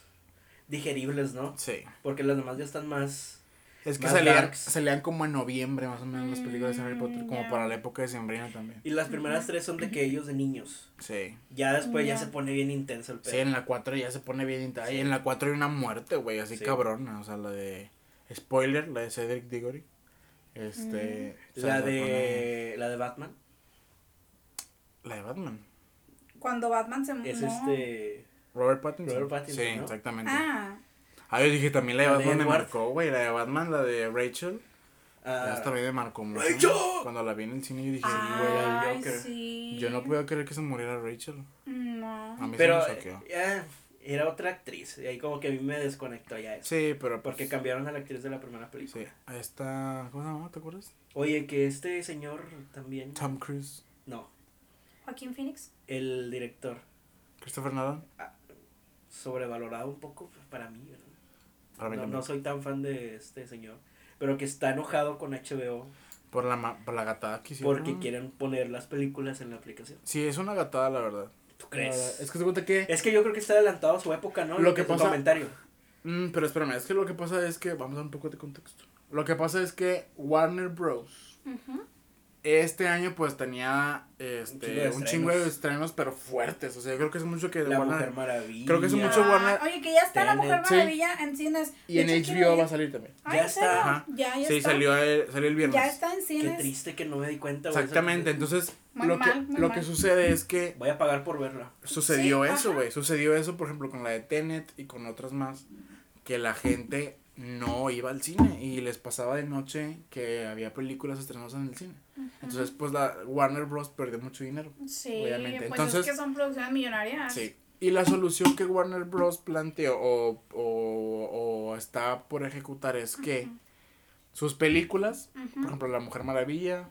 digeribles, ¿no? Sí. Porque las demás ya están más. Es que salían, salían como en noviembre más o menos las películas de Harry Mm, Potter, como para la época de Sembrina también. Y las primeras tres son de que ellos de niños. Sí. Ya después ya, Ya. se pone bien intenso el pedo. Sí, en la 4 ya se pone bien intensa. Y en la 4 hay una muerte, güey, así Sí. cabrona. O sea, la de. Spoiler, la de Cedric Diggory. Este. o sea, La de. La de Batman. La de Batman. Cuando Batman se Es no. este. Robert Pattinson. Robert Pattinson, Sí, ¿no? exactamente. Ah, Ah, yo dije también la de La de Batman me marcó, güey. La de Batman, la de Rachel. ah, esa también me marcó mucho. ¡Rachel! Cuando la vi en el cine, yo dije, güey, Joker. sí. yo no podía creer que se muriera Rachel. No. A mí pero. se me choqueó. eh, era otra actriz. Y ahí como que a mí me desconectó ya eso. Sí, pero. Porque pues, cambiaron a la actriz de la primera película. Sí, a esta. ¿Cómo se llama? ¿Te acuerdas? Oye, que este señor también. Tom Cruise. No, Joaquín Phoenix. el director. Christopher Nolan. Sobrevalorado un poco para mí, ¿verdad? No, soy tan fan de este señor. Pero que está enojado con HBO Por la, ma- por la gatada que hicieron. porque quieren poner las películas en la aplicación. Sí, es una gatada, la verdad. ¿Tú La verdad, crees? Es que se cuenta que. Es que yo creo que está adelantado a su época, ¿no? Lo que es pasa- El comentario. Mm, pero espérame, es que lo que pasa es que. Vamos a dar un poco de contexto. Lo que pasa es que Warner Bros. Este año pues tenía Un chingo este, de un chingo de estrenos. estrenos, pero fuertes. O sea, yo creo que es mucho que de La Warner- Mujer Maravilla. Creo que es mucho Ah, Warner- Oye, que ya está la Mujer Tenet, sí. Maravilla en cines. Y en HBO quiero va a ir. salir también. Ay, Ya ¿en serio? está. Ajá. Ya, ya Sí, está. salió el, salió el viernes. Ya está en Qué cines. triste que no me di cuenta. güey. Exactamente, entonces Muy lo, mal, que, muy lo mal. que sucede es que Voy a pagar por verla. sucedió Sí, eso, güey. Sucedió eso, por ejemplo, con la de Tenet y con otras más, que la gente no iba al cine y les pasaba de noche que había películas estrenadas en el cine. Entonces, pues la Warner Bros. perdió mucho dinero. Sí, Obviamente. pues Entonces- es que son producciones millonarias. Sí. Y la solución que Warner Bros. planteó o, o, o está por ejecutar es que sus películas, por ejemplo, La Mujer Maravilla,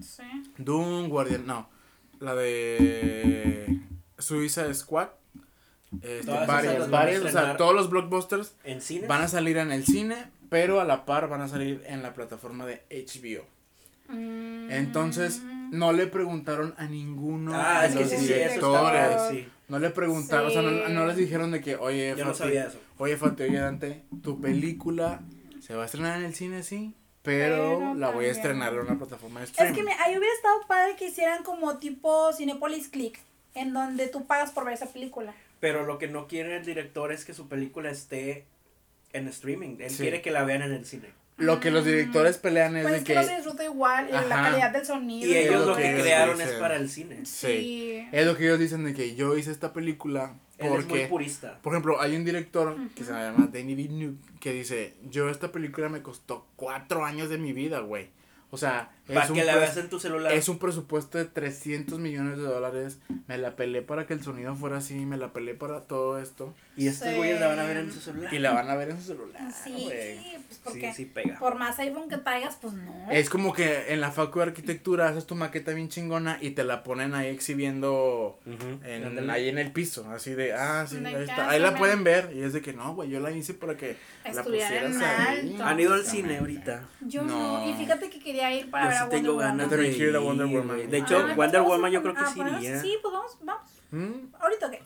Sí. Doom, Guardian, no, la de Suiza Squad, este, varias, varias, o sea, todos los blockbusters ¿En cine? van a salir en el cine, pero a la par van a salir en la plataforma de HBO. Mm. Entonces, no le preguntaron a ninguno Ah, de es que los sí, eso directores. estaba. Sí. No le preguntaron, o sea, no, no les dijeron de que, oye, Yo no Fati, sabía eso. oye, Fati, oye, Dante, tu película se va a estrenar en el cine, sí, pero, Pero la voy a estrenar en una plataforma de Es streaming. que me, ahí hubiera estado padre que hicieran como tipo Cinepolis Click, en donde tú pagas por ver esa película. Pero lo que no quiere el director es que su película esté en streaming. Él Sí. quiere que la vean en el cine. Lo que los directores pelean es Pues de es que, que... no se disfruta igual, y la Ajá. calidad del sonido. Y ellos lo que que crearon dicen. es para el cine. Sí. Es lo que ellos dicen de que yo hice esta película Él es muy porque... purista. Por ejemplo, hay un director que se llama Danny Villeneuve que dice, yo esta película me costó cuatro años de mi vida, güey. O sea, Para es un, que la veas en tu celular. es un presupuesto de 300 millones de dólares. Me la pelé para que el sonido fuera así, me la pelé para todo esto. Y estos Sí. güeyes la van a ver en su celular. Y la van a ver en su celular, Sí, güey. pues Sí, porque sí pega. por más iPhone que traigas, pues no. Es como que en la facu de arquitectura haces tu maqueta bien chingona y te la ponen ahí exhibiendo en, ahí en el piso, así de, ah, sí, ahí, está. ah, ahí sí, la me- pueden ver. Y es de que no, güey, yo la hice para que la pusieras ahí. ¿Han ido al cine ahorita? Yo no. No. y fíjate que quería ir para ver sí a tengo ganas de ir a ir, Wonder. Woman. De Ah, hecho, pues Wonder Woman yo creo que ah, sí iría. Sí, pues vamos, vamos. Mm. Ahorita que.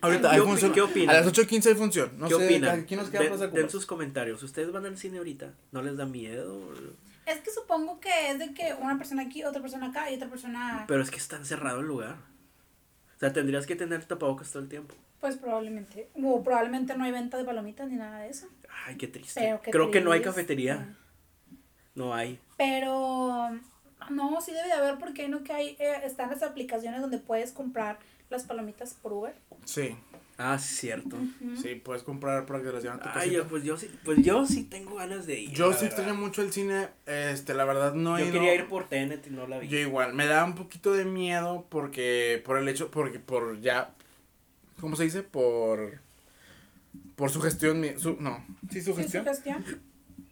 Ahorita ¿Qué hay función. qué opinan? A las 8.15 hay función. No ¿Qué sé, opinan? aquí nos queda Den- Plaza den sus comentarios. ¿Ustedes van al cine ahorita? ¿No les da miedo? Es que supongo que es de que una persona aquí, otra persona acá y otra persona. Pero es que está encerrado el lugar. O sea, tendrías que tener tapabocas todo el tiempo. Pues probablemente. O probablemente no hay venta de palomitas ni nada de eso. Ay, qué triste. Pero qué Creo que no hay triste. cafetería. No hay. Pero no, sí debe de haber porque no que hay eh, están las aplicaciones donde puedes comprar las palomitas por Uber. Sí, Ah, sí, cierto. sí, puedes comprar para que las lleven a tu Ay, casita. yo, pues yo sí, pues yo sí tengo ganas de ir. Yo sí extraño mucho el cine, este, la verdad no he Yo ido. quería ir por Tenet y no la vi. Yo igual, me da un poquito de miedo porque, por el hecho, porque por ya, ¿cómo se dice? Por, por su gestión, su, no, sí, su Sí, gestión.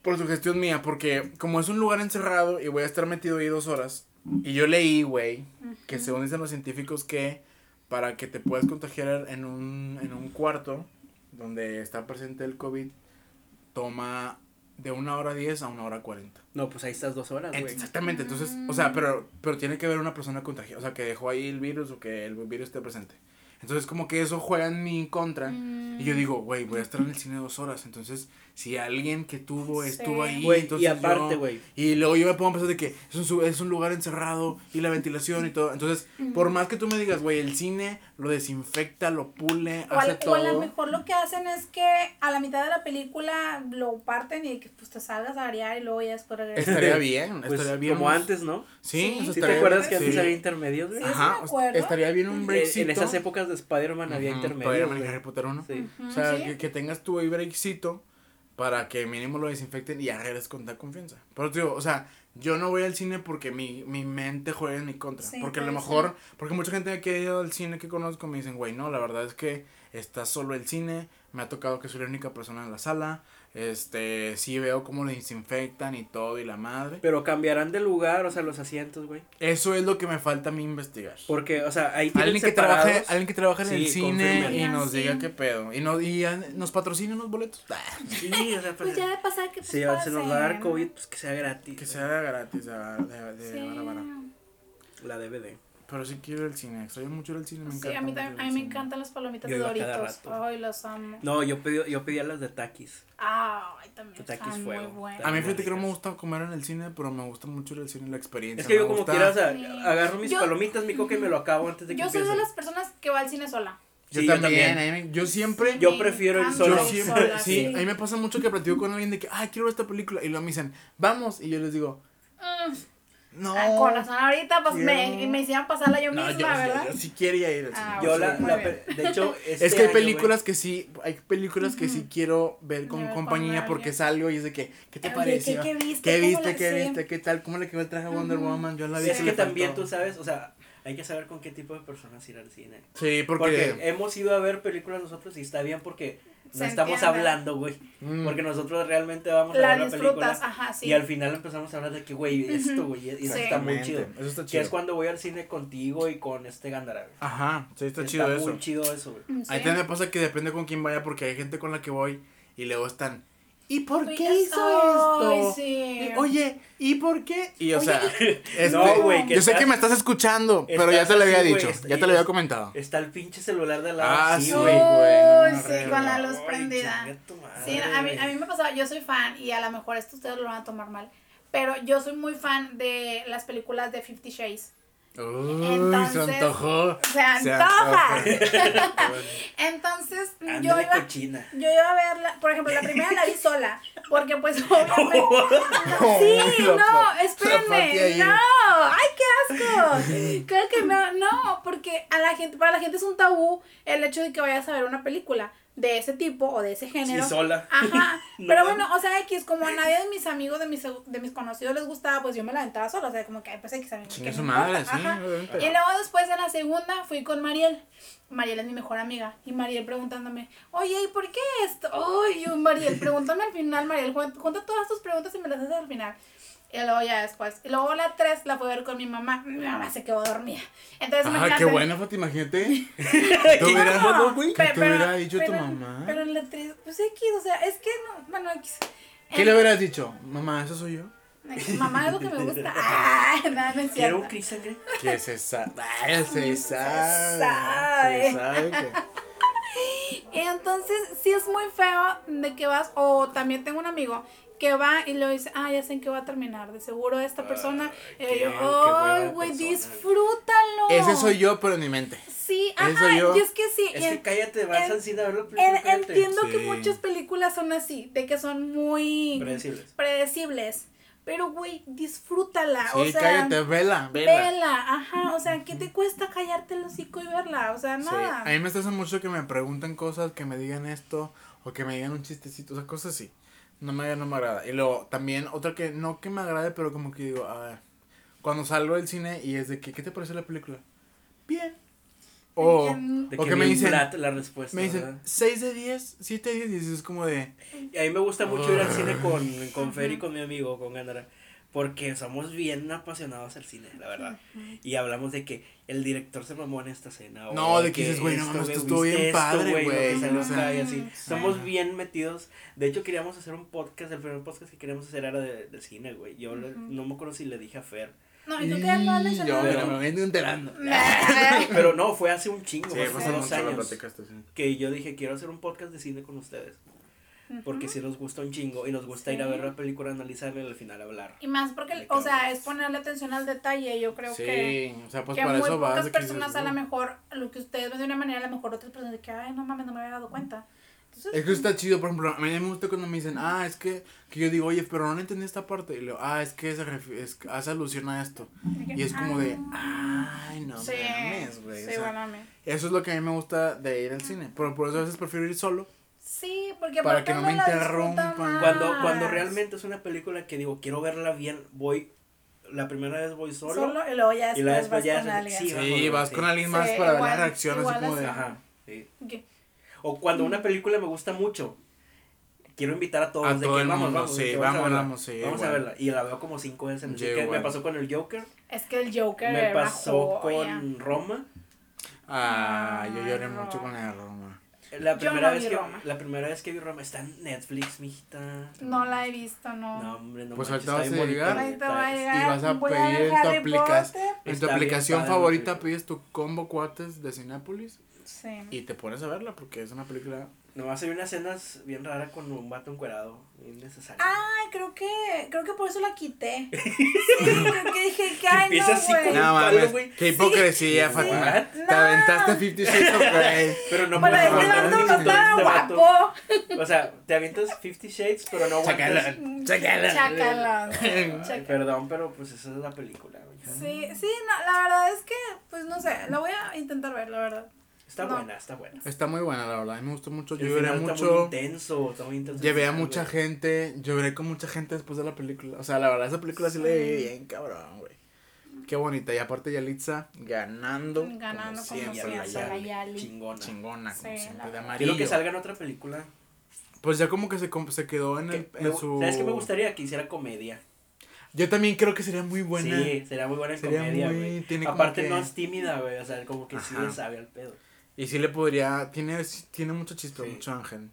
Sugestión. Por su gestión mía, porque como es un lugar encerrado y voy a estar metido ahí dos horas, y yo leí, güey, que según dicen los científicos que para que te puedas contagiar en un, en un cuarto donde está presente el COVID, toma de una hora diez a una hora cuarenta. No, pues ahí estás dos horas, güey. Exactamente, entonces, o sea, pero, pero tiene que haber una persona contagiada, o sea, que dejó ahí el virus o que el virus esté presente. Entonces, como que eso juega en mi contra. Y yo digo, güey, voy a estar en el cine dos horas. Entonces, si alguien que tuvo Sí. estuvo ahí, Güey, entonces y aparte, güey. Y luego yo me pongo a pensar de que es un, su- es un lugar encerrado y la ventilación y todo. Entonces, por más que tú me digas, güey, el cine lo desinfecta, lo pule, O a, hace o a lo todo. mejor lo que hacen es que a la mitad de la película lo parten y que pues te salgas a arear y luego ya después regresas. Estaría bien, Pues, estaría bien. como antes, ¿no? Sí, Sí. ¿Sí te acuerdas que sí. antes había intermedios, güey? Ajá, me acuerdo. estaría bien un breakcito. En esas épocas de Spider-Man había Ujú, intermedios. Spider-Man y. Harry Potter 1. Sí. O sea, Sí. que, que tengas tu ahí breakcito para que mínimo lo desinfecten y ya regreses con tal confianza. Pero te digo, o sea, yo no voy al cine porque mi, mi mente juega en mi contra. Sí, porque a lo mejor, porque mucha gente que ha ido al cine que conozco me dicen, güey, no, la verdad es que está solo el cine, me ha tocado que soy la única persona en la sala, este, sí veo cómo lo desinfectan y todo y la madre. Pero cambiarán de lugar, o sea, los asientos, güey. Eso es lo que me falta a mí investigar. Porque, o sea, ahí tienen Alguien que, separados. trabaje, alguien que trabaje en el cine confirmen. y nos Sí. diga qué pedo. Y, no, y nos patrocina unos boletos. Sí, o sea, pues, Pues ya de pasar que pues, se nos va a dar. COVID, pues que sea gratis. Que sea gratis, de, de, de Sí. vara, vara. La DVD. Pero sí quiero ir al cine, extraño mucho ir al cine, me Sí, encanta. a mí, también, a mí me encantan las palomitas Yo de Doritos. Ay, las amo. No, yo pedí, yo pedía las de Takis. Ay, también muy fuego. buenas. A mí fíjate que no me gusta comer en el cine, pero me gusta mucho ir al cine, la experiencia. Es que yo como gusta- quiera, o sea, Sí. agarro mis Yo- palomitas, mi coca y me lo acabo antes de que Yo soy de las personas que va al cine sola. Yo Sí, yo también, también. mí me- yo siempre... Yo Me prefiero Yo solo. ir siempre, sola, sí, a mí me pasa mucho que platico con alguien de que, ay, quiero ver esta película, y luego me dicen, vamos, y yo les digo, Mm, no. ah, con razón ahorita pues me, quiero- me hicieron pasarla yo No, misma, yo, yo- ¿verdad? yo sí quería ir al cine. Ah, Yo la, la de hecho, este Es que hay películas que sí, hay películas que sí quiero ver con Ver compañía porque salgo y es de que, ¿qué te Oye, pareció? ¿qué- qué viste? ¿Qué ¿Cómo viste? ¿Qué viste? ¿Qué tal? ¿Cómo le quedó el traje a Wonder Woman? Yo la vi. Es sí que le también tú sabes, o sea, hay que saber con qué tipo de personas ir al cine. Sí, porque... Porque hemos ido a ver películas nosotros y está bien porque no estamos entiende. hablando, güey. Mm. Porque nosotros realmente vamos a ver la película. ajá, sí. Y al final empezamos a hablar de que, güey, esto, güey, y eso Sí. está muy chido. Eso está Que chido. es cuando voy al cine contigo y con este Gandara, güey. Ajá, sí, está, chido muy eso. chido eso, güey. Mm, sí. Ahí también me pasa que depende con quién vaya porque hay gente con la que voy y luego están, ¿y por Oye, qué hizo ay, esto? sí. Oye, ¿y por qué? Y o Oye, sea, este, No, güey, que yo sé estás- que me estás escuchando, pero ya estás te lo había así, güey, dicho, ya te lo había comentado. Está el pinche celular de lado. Ah, sí, güey. güey. Uy, no, sí, con la luz Ay, prendida. chinga tu madre, Sí, a mí, güey. a mí me pasaba, yo soy fan y a lo mejor esto ustedes lo van a tomar mal, pero yo soy muy fan de las películas de Fifty Shades. Uy, Entonces, se antojó. Se antoja. Entonces, yo iba, cochina. yo iba a verla, por ejemplo, la primera la vi sola, porque pues obviamente... Sí, no, la espérenme, no, ay, qué asco. Creo que no, no, porque a la gente, para la gente es un tabú el hecho de que vayas a ver una película de ese tipo o de ese género. Sí, sola. Ajá, No pero bueno, o sea, X, como a nadie de mis amigos, de mis, de mis conocidos les gustaba, pues yo me la aventaba sola, o sea, como que, ay, pues X, a mí que su me madre, sí, ajá. Y luego después en la segunda fui con Mariel. Mariel es mi mejor amiga. Y Mariel preguntándome, oye, ¿y por qué esto? Ay, yo, Mariel, pregúntame al final, Mariel. Cuenta todas tus preguntas y me las haces al final. Y luego ya después. Y luego la tres la fui a ver con mi mamá. Mi mamá se quedó dormida. Entonces me Ah, encanta. qué buena, Fati, imagínate. Te hubiera- No, güey. ¿Qué te hubiera dicho tu mamá? Pero la actriz, pues X, o sea, es que no, bueno, X. ¿Qué le hubieras dicho? Mamá, ¿eso soy yo? Mamá es lo que me gusta. Ah, nada, no es ¿Quiero cierto. Chris Sangre? Que se sabe. Ay, se sabe. Se sabe que. Y entonces, sí es muy feo de que vas, o también tengo un amigo que va y le dice, ah, ya sé en qué va a terminar, de seguro esta persona. Yo, ay, buena güey, disfrútalo. Ese soy yo, pero en mi mente. Sí, Ajá, yo. y es que sí. Es que cállate, vas en- al cine a ver la en- película. cállate. entiendo que muchas películas son así, de que son muy Predecibles. predecibles. Pero, güey, disfrútala. Sí, o sea, cállate, vela, vela. Vela, ajá. O sea, ¿qué te cuesta callarte el hocico y verla? O sea, Sí, nada. a mí me estresa mucho que me pregunten cosas, que me digan esto, o que me digan un chistecito, o sea, cosas así. No me, no me agrada. Y luego, también, otra que, no que me agrade, pero como que digo, a ver, cuando salgo del cine y es de que, ¿qué te pareció la película? Bien. O, Bien. De o que que me dicen, la respuesta. me dicen, ¿verdad? 6 de 10, 7 de 10, y es como de, Y a mí me gusta mucho ir al cine con, con Fer y con mi amigo, con Gandara. Porque somos bien apasionados al cine, la verdad. Y hablamos de que el director se mamó en esta escena. o No, de que dices, güey, no esto estuvo ¿viste bien esto, padre, güey, salió o sea, acá y así. sí. Somos bien metidos. De hecho, queríamos hacer un podcast. El primer podcast que queríamos hacer era de, de cine, güey. Yo le- no me acuerdo si le dije a Fer. No, y tú que no has "Y mencionado yo, esto. me vengo enterando. Pero no, fue hace un chingo, Sí, hace dos años. Que yo dije, quiero hacer un podcast de cine con ustedes. Porque si nos gusta un chingo y nos gusta ir a ver la película, analizarla y al final hablar. Y más porque, o sea, es ponerle atención al detalle. Yo creo Sí, que, o sea, pues que para muy eso vas. pocas que personas a lo mejor, lo que ustedes ven de una manera, a lo mejor otras personas de que, ay, no mames, no me había dado cuenta. Entonces, Es que está chido, por ejemplo, a mí me gusta cuando me dicen, ah, es que, que yo digo, oye, pero no entendí esta parte. Y le digo, ah, es que se es, hace alusión a esto. Y es como de, ay, no sí, mames, güey. o Sí, sea, bueno, a mí. Eso es lo que a mí me gusta de ir al cine. Pero por eso a veces prefiero ir solo. Sí, porque Para que no me interrumpan. Cuando, cuando realmente es una película que digo, quiero verla bien, voy, la primera vez voy solo. Solo, y luego ya y la después vas ya con alguien. sí, Sí, vas con alguien más Sí, para ver igual- la reacción, así como de. Ajá, sí. ¿Qué? O cuando una película me gusta mucho, quiero invitar a todos. A de todo que el vamos, mundo, vamos, sí, vamos, a verla. vamos, sí, Vamos a verla. Y la veo como cinco veces. Así que me pasó con el Joker, Es que el Joker me pasó con Roma. ah, yo lloré mucho con la de Roma. La Yo primera, no vez vi que, Roma. la primera vez que vi Roma está en Netflix, mijita. No la he visto, no. No, hombre, no Pues ahorita vas a bien llegar. bonita, Ahí te va a está- llegar. Y vas a Voy pedir en tu aplicación. En tu favorita pides tu combo cuates de Cinépolis Sí. y te pones a verla porque es una película. Nomás hay unas escenas bien raras con un vato encuerado. Innecesario. Ay, creo que, creo que por eso la quité. Sí, creo que dije que ay Empieza no, así güey. con- No palo, mames, güey. qué hipocresía, Sí. What? Te No. aventaste 50 Shades of Grey. Pero no Para este aguantar vato ni no historias estaba de vato. guapo. O sea, te avientas 50 Shades, pero no aguantas. Chácala. Ay, Chácala. Perdón, pero pues esa es la película. güey. Sí, sí, no, la verdad es que, pues no sé, la voy a intentar ver, la verdad. Está No. buena, está buena. Está muy buena, la verdad. A mí me gustó mucho. El Yo lloré final Está muy mucho. intenso, está muy intenso. Llevé a mucha güey. gente. Lloré con mucha gente después de la película. O sea, la verdad, esa película sí, la Sí. vi bien, cabrón, güey. Qué bonita. Y aparte, Yalitza ganando. Ganando como como siempre. la la Yali. Yali. Chingona. Chingona, como Sí, siempre. la De amarillo. Quiero que salga en otra película. Pues ya como que se, com- se quedó en, el, en me- su... ¿Sabes qué me gustaría? Que hiciera comedia. Yo también creo que sería muy buena. Sí, sería muy buena en Sería comedia, muy- Aparte que- no es tímida, güey. O sea, como que sí Ajá. le sabe al pedo. Y sí le podría... Tiene, tiene mucho chiste, Sí. mucho ángel.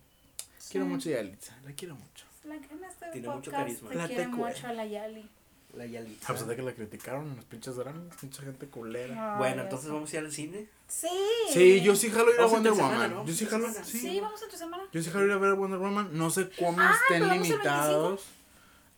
Quiero Sí. mucho a Yalitza. La quiero mucho. La que en este Tiene mucho carisma. La quiere mucho a la Yali. La Yalitza. A pesar de que la criticaron en los pinches dramas. Mucha gente culera. Ay, Bueno, entonces vamos a ir al cine. Sí. Sí, yo sí jalo ir a Wonder entre Woman. semana, ¿no? Yo sí Entre jalo... Sí. Sí, vamos a tu semana. Yo sí jalo ir a ver Wonder Woman. No sé cómo Ah, estén limitados.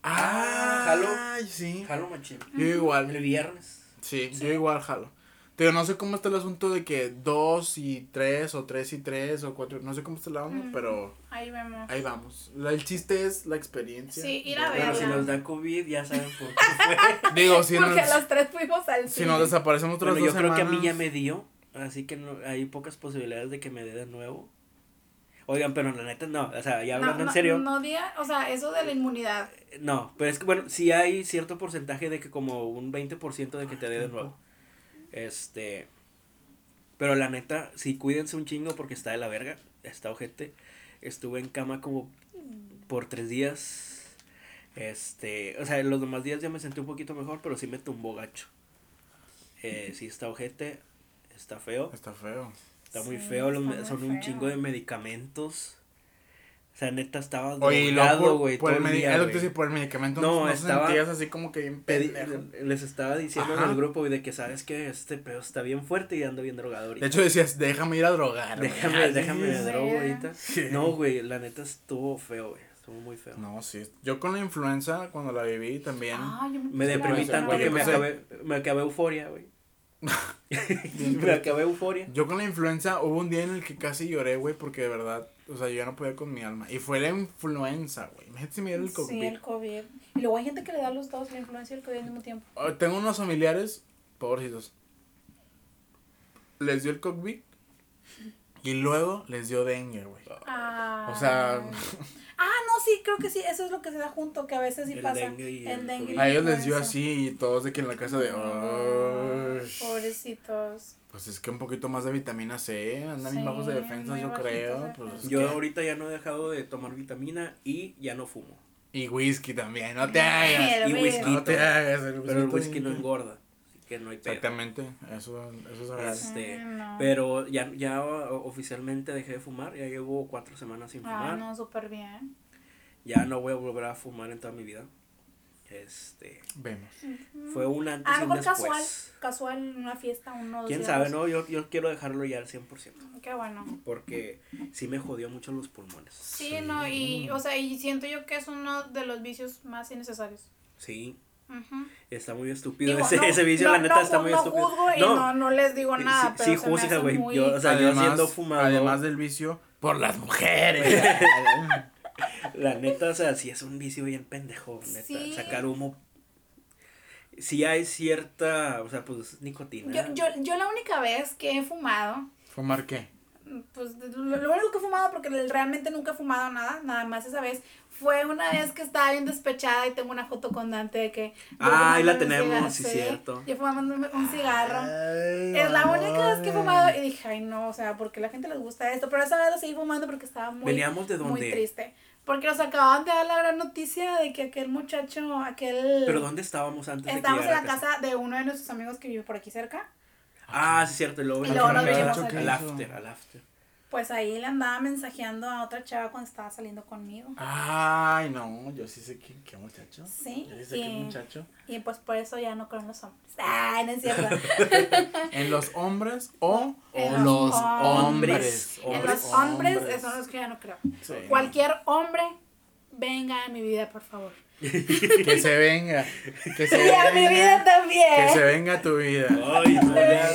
Ah, Ah, jalo. Ay, sí. Jalo machín. Yo igual. El viernes. Sí, yo igual jalo. Pero no sé cómo está el asunto de que dos y tres o tres y tres o cuatro, no sé cómo está la onda, pero Ahí vemos. ahí vamos. La- el chiste es la experiencia. Sí, ir a de- Bueno, si nos da COVID, ya saben por qué fue. Digo, si Porque nos, los tres fuimos al si cine. nos desaparecemos otras Bueno, dos yo creo que a mí ya me dio. Así que no, hay pocas posibilidades de que me dé de nuevo. Oigan, pero la neta no. O sea, ya hablando no, en serio. No diga, o sea, eso de la inmunidad. No, pero es que bueno, sí hay cierto porcentaje de que como un 20% de que te dé de nuevo. Este, pero la neta, sí cuídense un chingo porque está de la verga, está ojete. Estuve en cama como por tres días. Este, o sea, los demás días ya me sentí un poquito mejor, pero sí me tumbó gacho. Eh, sí está ojete, está feo. Está feo. Está muy Sí, feo, los está me- muy son un chingo de medicamentos. O sea, neta estaba Oye, drogado, por, güey, por decía, por el medicamento No, no, no estaba- sentías así como que bien les estaba diciendo en el grupo, güey, de que sabes que este pedo está bien fuerte y ando bien drogado ahorita. De hecho decías, déjame ir a drogar. déjame, déjame de drogo ahorita. Sí. No, güey, la neta estuvo feo, güey. Estuvo muy feo. No, sí. Yo con la influenza, cuando la viví también. Ah, yo Me deprimí Güey, tanto güey, que me acabé, me acabé euforia, güey. Me acabé euforia. Yo con la influenza hubo un día en el que casi lloré, güey, porque de verdad, o sea, yo ya no podía con mi alma. Y fue la influenza, güey. Imagínate si me diera el COVID. Sí, el COVID. Y luego hay gente que le da los dos, la influencia y el COVID al mismo tiempo. Ah, Tengo unos familiares, pobrecitos. Les dio el COVID y luego les dio dengue, güey. Ah. O sea, Ah, no, sí, creo que sí, eso es lo que se da junto, que a veces sí El pasa. dengue y el el dengue. a ellos les dio influenza. así y todos de que en la casa de... "Ay". Pobrecitos. Pues es que un poquito más de vitamina C, andan bien Sí, bajos de defensas, yo creo. de Pues. Yo ¿qué? ahorita ya no he dejado de tomar vitamina y ya no fumo. Y whisky también, no te hagas. Y whisky. No te hagas. El Pero el whisky no engorda. Que no hay pedo. Exactamente, eso, eso es real. Este, no. Pero ya, ya oficialmente dejé de fumar. Ya llevo cuatro semanas sin Ah, fumar. no, súper bien. Ya no voy a volver a fumar en toda mi vida. Este. Vemos. Fue un antes A y lo un mejor casual, casual, una fiesta, uno, Quién días. sabe, ¿no? Yo, yo quiero dejarlo ya al 100%. Qué bueno. Porque sí me jodió mucho los pulmones. Sí, no, y, o sea, y siento yo que es uno de los vicios más innecesarios. Sí, Está muy estúpido. Digo, ese, no- ese vicio, no- la neta, no está muy no estúpido. juzgo y no, no les digo nada, sí, pero sí, se me juzga, hace güey. muy... Yo, o sea, yo siendo fumador. además del vicio, por las mujeres. La neta, o sea, sí es un vicio bien pendejo, neta. Sí. Sacar humo. Sí hay cierta, o sea, pues nicotina. Yo, yo, yo la única vez que he fumado, ¿Fumar qué? Pues lo, lo único que he fumado, porque realmente nunca he fumado nada, nada más esa vez, fue una vez que estaba bien despechada y tengo una foto con Dante de que... Ah, ahí la tenemos, cigarro, sí, cierto. Yo fumándome un cigarro. Es la única vez que he fumado y dije, ay no, o sea, porque la gente les gusta esto, pero esa vez lo seguí fumando porque estaba muy, ¿Veníamos de muy dónde? triste. Porque nos acababan de dar la gran noticia de que aquel muchacho, aquel... Pero ¿dónde estábamos antes de que Estábamos en la casa de uno de nuestros amigos que vive por aquí cerca. Ah, sí, cierto. Y luego, Y luego nos al- after, al after. Pues ahí le andaba mensajeando a otra chava cuando estaba saliendo conmigo. Ay, no, yo sí sé que, qué muchacho. Sí, Yo sí sé qué y- muchacho. Y pues por eso ya no creo en los hombres. Ay, no es cierto. ¿En los hombres o En los, los hombres? en los hombres, eso no es que ya no creo. Sí. Cualquier hombre, venga a mi vida, por favor. Que se venga. Que se Y a mi venga. vida también. Que se venga tu vida. Ay, no, ya.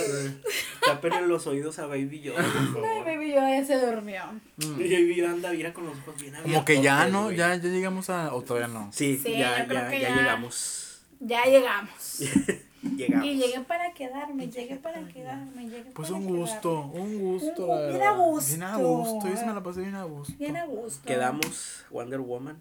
Tapen los oídos a Baby Yoda, por Ay, baby, yo ya se durmió. Mm. Baby Yoda anda, mira con los ojos bien abiertos. Como que ya, ¿no? Ya, ya llegamos a. O todavía no. Sí, Sí, ya, ya, ya ya. llegamos. Ya llegamos. Llegamos. Y llegué para quedarme, llegué para quedarme, llegué Pues para un quedarme. gusto, un gusto. Un- la bien a gusto. Bien a gusto. Yo sí me la pasé bien a gusto. Bien a gusto. Quedamos Wonder Woman.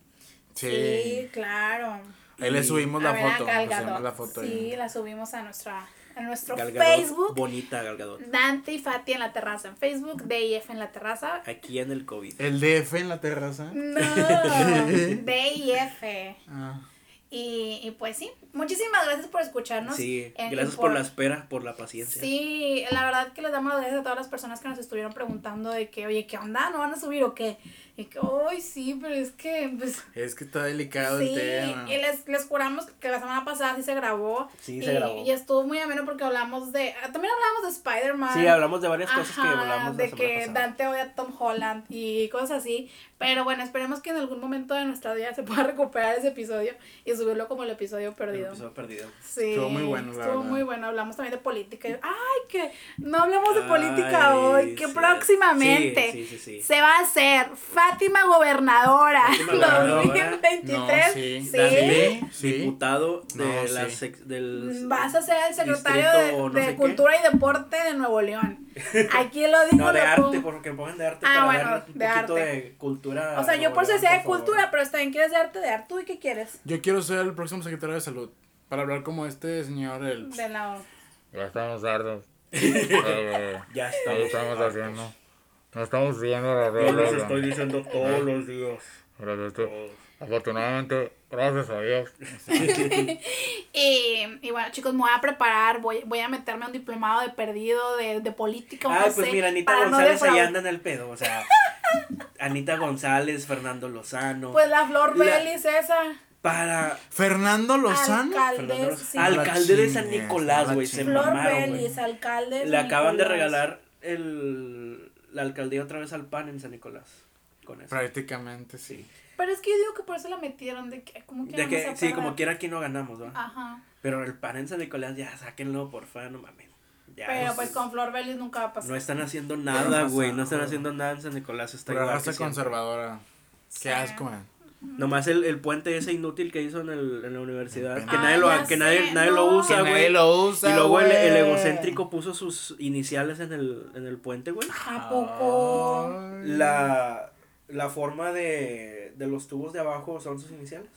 Sí. Sí, claro. Ahí le subimos la ver, foto. Subimos la foto. Sí, ahí. la subimos a nuestra a nuestro Facebook. Bonita Gal Gadot. Dante y Fati en la terraza en Facebook, DIF en la terraza. Aquí en el COVID. El DF en la terraza. No, DIF. Ah. Y, y pues sí, muchísimas gracias por escucharnos. Sí, en- gracias y por la espera, por la paciencia. Sí, la verdad que les damos las gracias a todas las personas que nos estuvieron preguntando de que, oye, ¿qué onda? ¿No van a subir o qué? Y que, ay, sí, pero es que, pues, Es que está delicado sí, el tema. y les, les juramos que la semana pasada sí se grabó. Sí, y, se grabó. Y estuvo muy ameno porque hablamos de, ah, también hablamos de Spider-Man. Sí, hablamos de varias cosas que hablamos la de semana que pasada. Dante odia a Tom Holland y cosas así. Pero bueno, esperemos que en algún momento de nuestra vida se pueda recuperar ese episodio y subirlo como el episodio El perdido. episodio perdido. Sí, Estuvo muy bueno, la Estuvo verdad. muy bueno. Hablamos también de política. Ay, que no hablamos de Ay, política hoy. Que sí. próximamente Sí, sí, sí, sí. se va a hacer Fátima Gobernadora Fátima Gobernadora. 2023. No, sí. Sí. Dante, Sí. diputado de No, la sí. sec- del... Vas a ser el secretario Distrito de, no de sé qué. Cultura y Deporte de Nuevo León. Aquí lo digo. No, de arte, pongo. porque pongan de arte Ah, para bueno, ver un de poquito arte. de cultura. O sea, yo por eso decía León, de cultura, pero también quieres de arte de arte. ¿Tú y qué quieres? Yo quiero ser el próximo secretario de salud. Para hablar como este señor, el. De la... Ya estamos hartos. Ya ¿Qué estamos. estamos haciendo? No estamos siguiendo las Yo les reglas. estoy diciendo todos los días. Gracias, tú. todos. Afortunadamente, gracias a Dios. Y, y bueno, chicos, me voy a preparar, voy, voy a meterme a un diplomado de perdido de, de política. Ay, no pues sé, mira, Anita para no González ahí anda en el pedo, o sea, Anita González, Fernando Lozano, Pues la Flor La- Belis esa. para Fernando Lozano. Fernando Alcalde, Lozano, sí. alcalde de San Nicolás, güey, se. Flor mamaron. Belis, alcalde. de Le San acaban de Nicolás. regalar el, la alcaldía otra vez al PAN en San Nicolás, con eso. Prácticamente, sí. Sí. Pero es que yo digo que por eso la metieron, de que como que De que, sí, como quiera aquí no ganamos, ¿no? Ajá. Pero el PAN en San Nicolás, ya sáquenlo, porfa, no mames. Ya, Pero pues con Flor Belis nunca va a pasar. No están haciendo nada, güey. No están haciendo nada en San Nicolás. Está Pura igual. que conservadora. Sí. Qué asco, man. Nomás el, el puente ese inútil que hizo en, el, en la universidad. Ah, Que nadie lo, que nadie, nadie no. lo Que usa, nadie güey. lo usa, Y luego el, el egocéntrico puso sus iniciales en el, en el puente, güey. ¿A poco? La, la forma de, de los tubos de abajo son sus iniciales.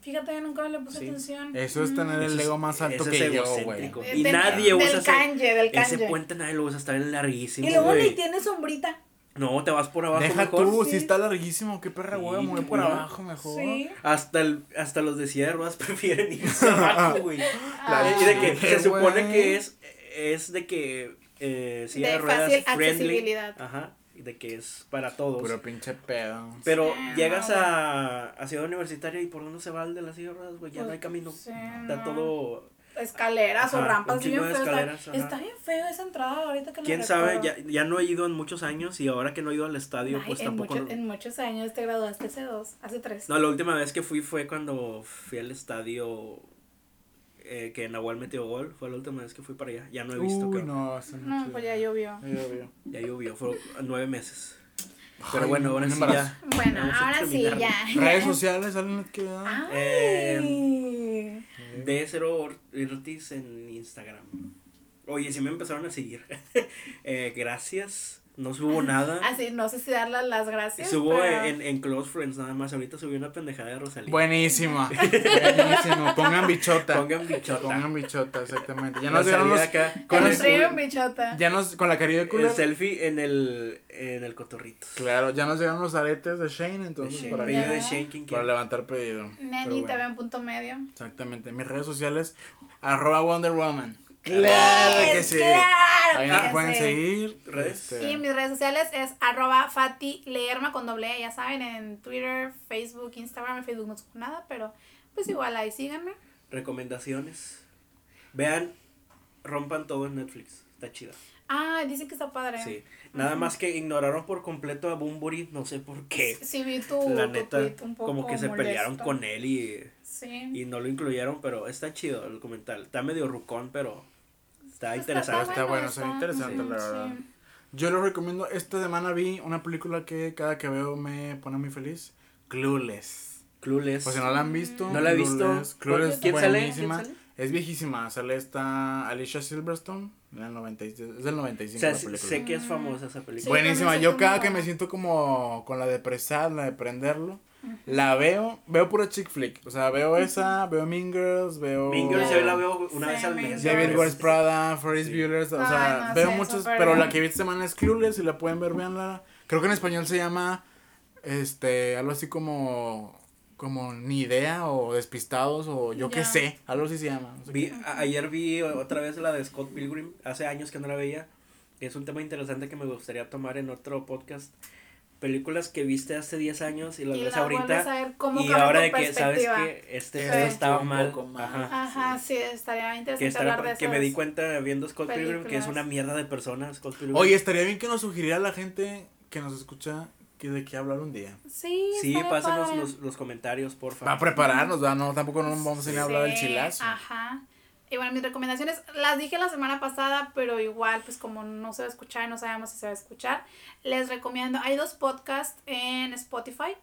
Fíjate, yo nunca le puse Sí. atención. Eso es tener el Eso es- ego más alto eso es que yo, güey. Y del- nadie usa del ese- canje, del canje. Ese puente nadie lo usa, está bien larguísimo, Y luego ni tiene sombrita. No, te vas por abajo Deja mejor. tú, sí. si está larguísimo, qué perra, Sí, güey, voy qué por güey. abajo mejor. Sí. Hasta, el, hasta los de silla de ruedas prefieren irse abajo, güey. Ah. y de que se supone que es, es de que eh, silla de, De ruedas fácil friendly. accesibilidad. Ajá. De que es para todos. Puro pinche pedo. Pero Sí, llegas no, a, a Ciudad Universitaria y por dónde se va el de las ruedas, güey. Ya no hay camino. Sí, Está no. todo. Escaleras o Ajá, rampas. sí, chingo bien feo. Está, escaleras, está bien feo esa entrada ahorita que lo Quién sabe, ya, ya no he ido en muchos años y ahora que no he ido al estadio, Ay, pues en, tampoco. mucho- en muchos años te graduaste hace dos, hace tres. No, la última vez que fui fue cuando fui al estadio eh, que Nahual metió gol. Fue la última vez que fui para allá. Ya no he visto, Uy, no, hace No, mucho. pues ya llovió. Ya llovió. Ya llovió, fueron nueve meses. Pero Ay, bueno, ahora sí ya. Bueno, ahora sí, ya. Redes sociales, ¿alguien que. Eh, Ay. D0 Ortiz en Instagram. Oye, sí me empezaron a seguir. eh, gracias. No subo nada. Así, no sé si darle las gracias. Subo pero- en, en Close Friends nada más. Ahorita subí una pendejada de Rosalía. Buenísimo. Buenísimo. Pongan bichota. Pongan bichota. Pongan bichota, exactamente. Ya nos llegaron Rosalía los. acá. con el- el bichota. Ya nos. Con la carilla de El culo. selfie en el, en el cotorrito. Claro, ya nos llegaron los aretes de Shane, entonces Shane. para, Pedido Ya. de Shane, ¿quién para quiere? levantar pedido. Neni bueno, te ve en punto medio. Exactamente. Mis redes sociales, arroba Wonder Woman. Claro que sí. Claro Ahí que nos pueden sí. seguir. Redes. este, Y mis redes sociales es arroba Fati con doble E, ya saben, en Twitter, Facebook, Instagram, en Facebook no subo nada, pero pues igual ahí síganme. Recomendaciones. Vean, rompan todo en Netflix. Está chida. Ah, dicen que está padre. Sí. Nada más que ignoraron por completo a Bumburi, no sé por qué. Sí, vi tu, La tu neta, tweet un poco como que se pelearon con él y, Sí. y no lo incluyeron, pero está chido el comentario. Está medio rucón, pero está Está- interesante. Está bueno, está interesante, la verdad. Yo les recomiendo, esta semana vi una película que cada que veo me pone muy feliz. Clueless. Clueless. Pues si no la han visto. No la he visto. Clueless, ¿Quién sale? buenísima. ¿Quién sale? Es viejísima. Sale esta Alicia Silverstone. En el 90, y- es del 95 O sea, la sé, película. sé que es famosa esa película. Sí, Buenísima. Yo cada que me siento como con la de presar, la de prenderlo, la veo, veo pura chick flick. O sea, veo esa, veo Mean Girls, veo Mean Girls yo la veo una Sí, vez al mes. David Girls. Wears Prada, Ferris Sí. Bueller, o sea, Ay, no veo sé, muchos, pero bien. la que vi esta semana es Clueless, si la pueden ver, veanla. Creo que en español se llama, este, algo así como, como ni idea o despistados o yo qué Ya. sé, algo así se llama. no sé Vi, ayer vi otra vez la de Scott Pilgrim, hace años que no la veía. Es un tema interesante que me gustaría tomar en otro podcast. Películas que viste hace 10 años y las Y ves la ahorita. a ver cómo Y ahora de que, ¿sabes que Este Sí. estaba mal. Ajá. Ajá, sí, estaría Que, interesante estará- hablar de que me di cuenta viendo Scott Pilgrim que es películas. una mierda de persona Scott Pilgrim. Oye, estaría bien que nos sugiriera a la gente que nos escucha que de qué hablar un día. Sí, sí, estaría pásanos los, los comentarios, porfa. Va a prepararnos, ¿verdad? No, tampoco nos vamos a ir a hablar del Sí, chilazo. Ajá. Y bueno, mis recomendaciones las dije la semana pasada, pero igual, pues como no se va a escuchar y no sabemos si se va a escuchar, les recomiendo, hay dos podcasts en Spotify.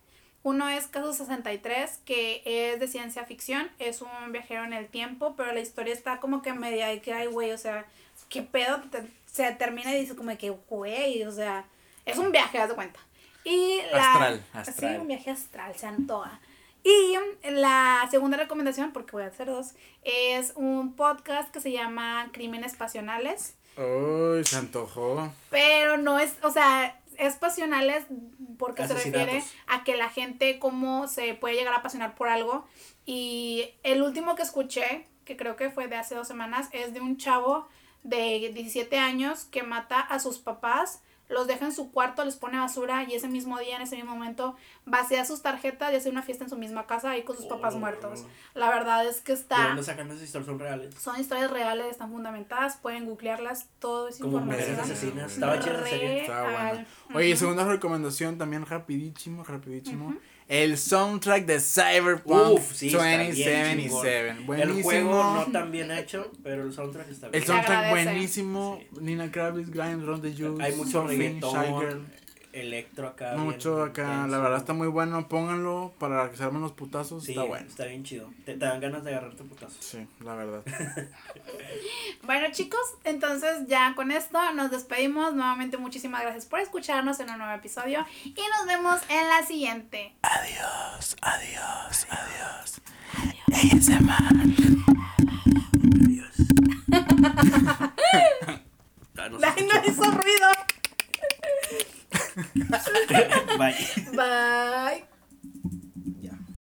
Uno es Caso 63, que es de ciencia ficción, es un viajero en el tiempo, pero la historia está como que media de que, ay, güey, o sea, ¿qué pedo? Se termina y dice como que, güey, o sea, es un viaje, haz de cuenta. Y la, Astral, astral. Sí, un viaje astral, se antoja. Y la segunda recomendación, porque voy a hacer dos, es un podcast que se llama Crímenes Pasionales. Uy, se antojó. Pero no es, o sea, es pasionales porque se refiere a que la gente cómo se puede llegar a apasionar por algo. Y el último que escuché, que creo que fue de hace dos semanas, es de un chavo de 17 años que mata a sus papás, los deja en su cuarto, les pone basura y ese mismo día, en ese mismo momento, vacía sus tarjetas y hace una fiesta en su misma casa ahí con sus papás Oh. muertos. La verdad es que ¿De está... dónde sacan esas historias? Son reales. Son historias reales, están fundamentadas, pueden googlearlas, todo es Como mujeres asesinas. Estaba chida esa serie. Estaba buena. Oye, segunda recomendación también rapidísimo, rapidísimo. El soundtrack de Cyberpunk Uf, sí, está bien 2077. chingón. Buenísimo. El juego no tan bien hecho, pero el soundtrack está bien. El soundtrack buenísimo. Nina Kravitz, Grimes, Ron the Juice. Hay mucho reggaetón. Electro acá. bien Mucho acá, intenso. la verdad está muy bueno. Pónganlo para que se armen los putazos. Sí, está bueno. está bien chido. Te, te dan ganas de agarrarte putazos. Sí, la verdad. Bueno chicos, entonces ya con esto nos despedimos. Nuevamente muchísimas gracias por escucharnos en un nuevo episodio y nos vemos en la siguiente. Adiós, adiós, adiós. Ah, no se Ay, no hizo ruido. バイ。バイ。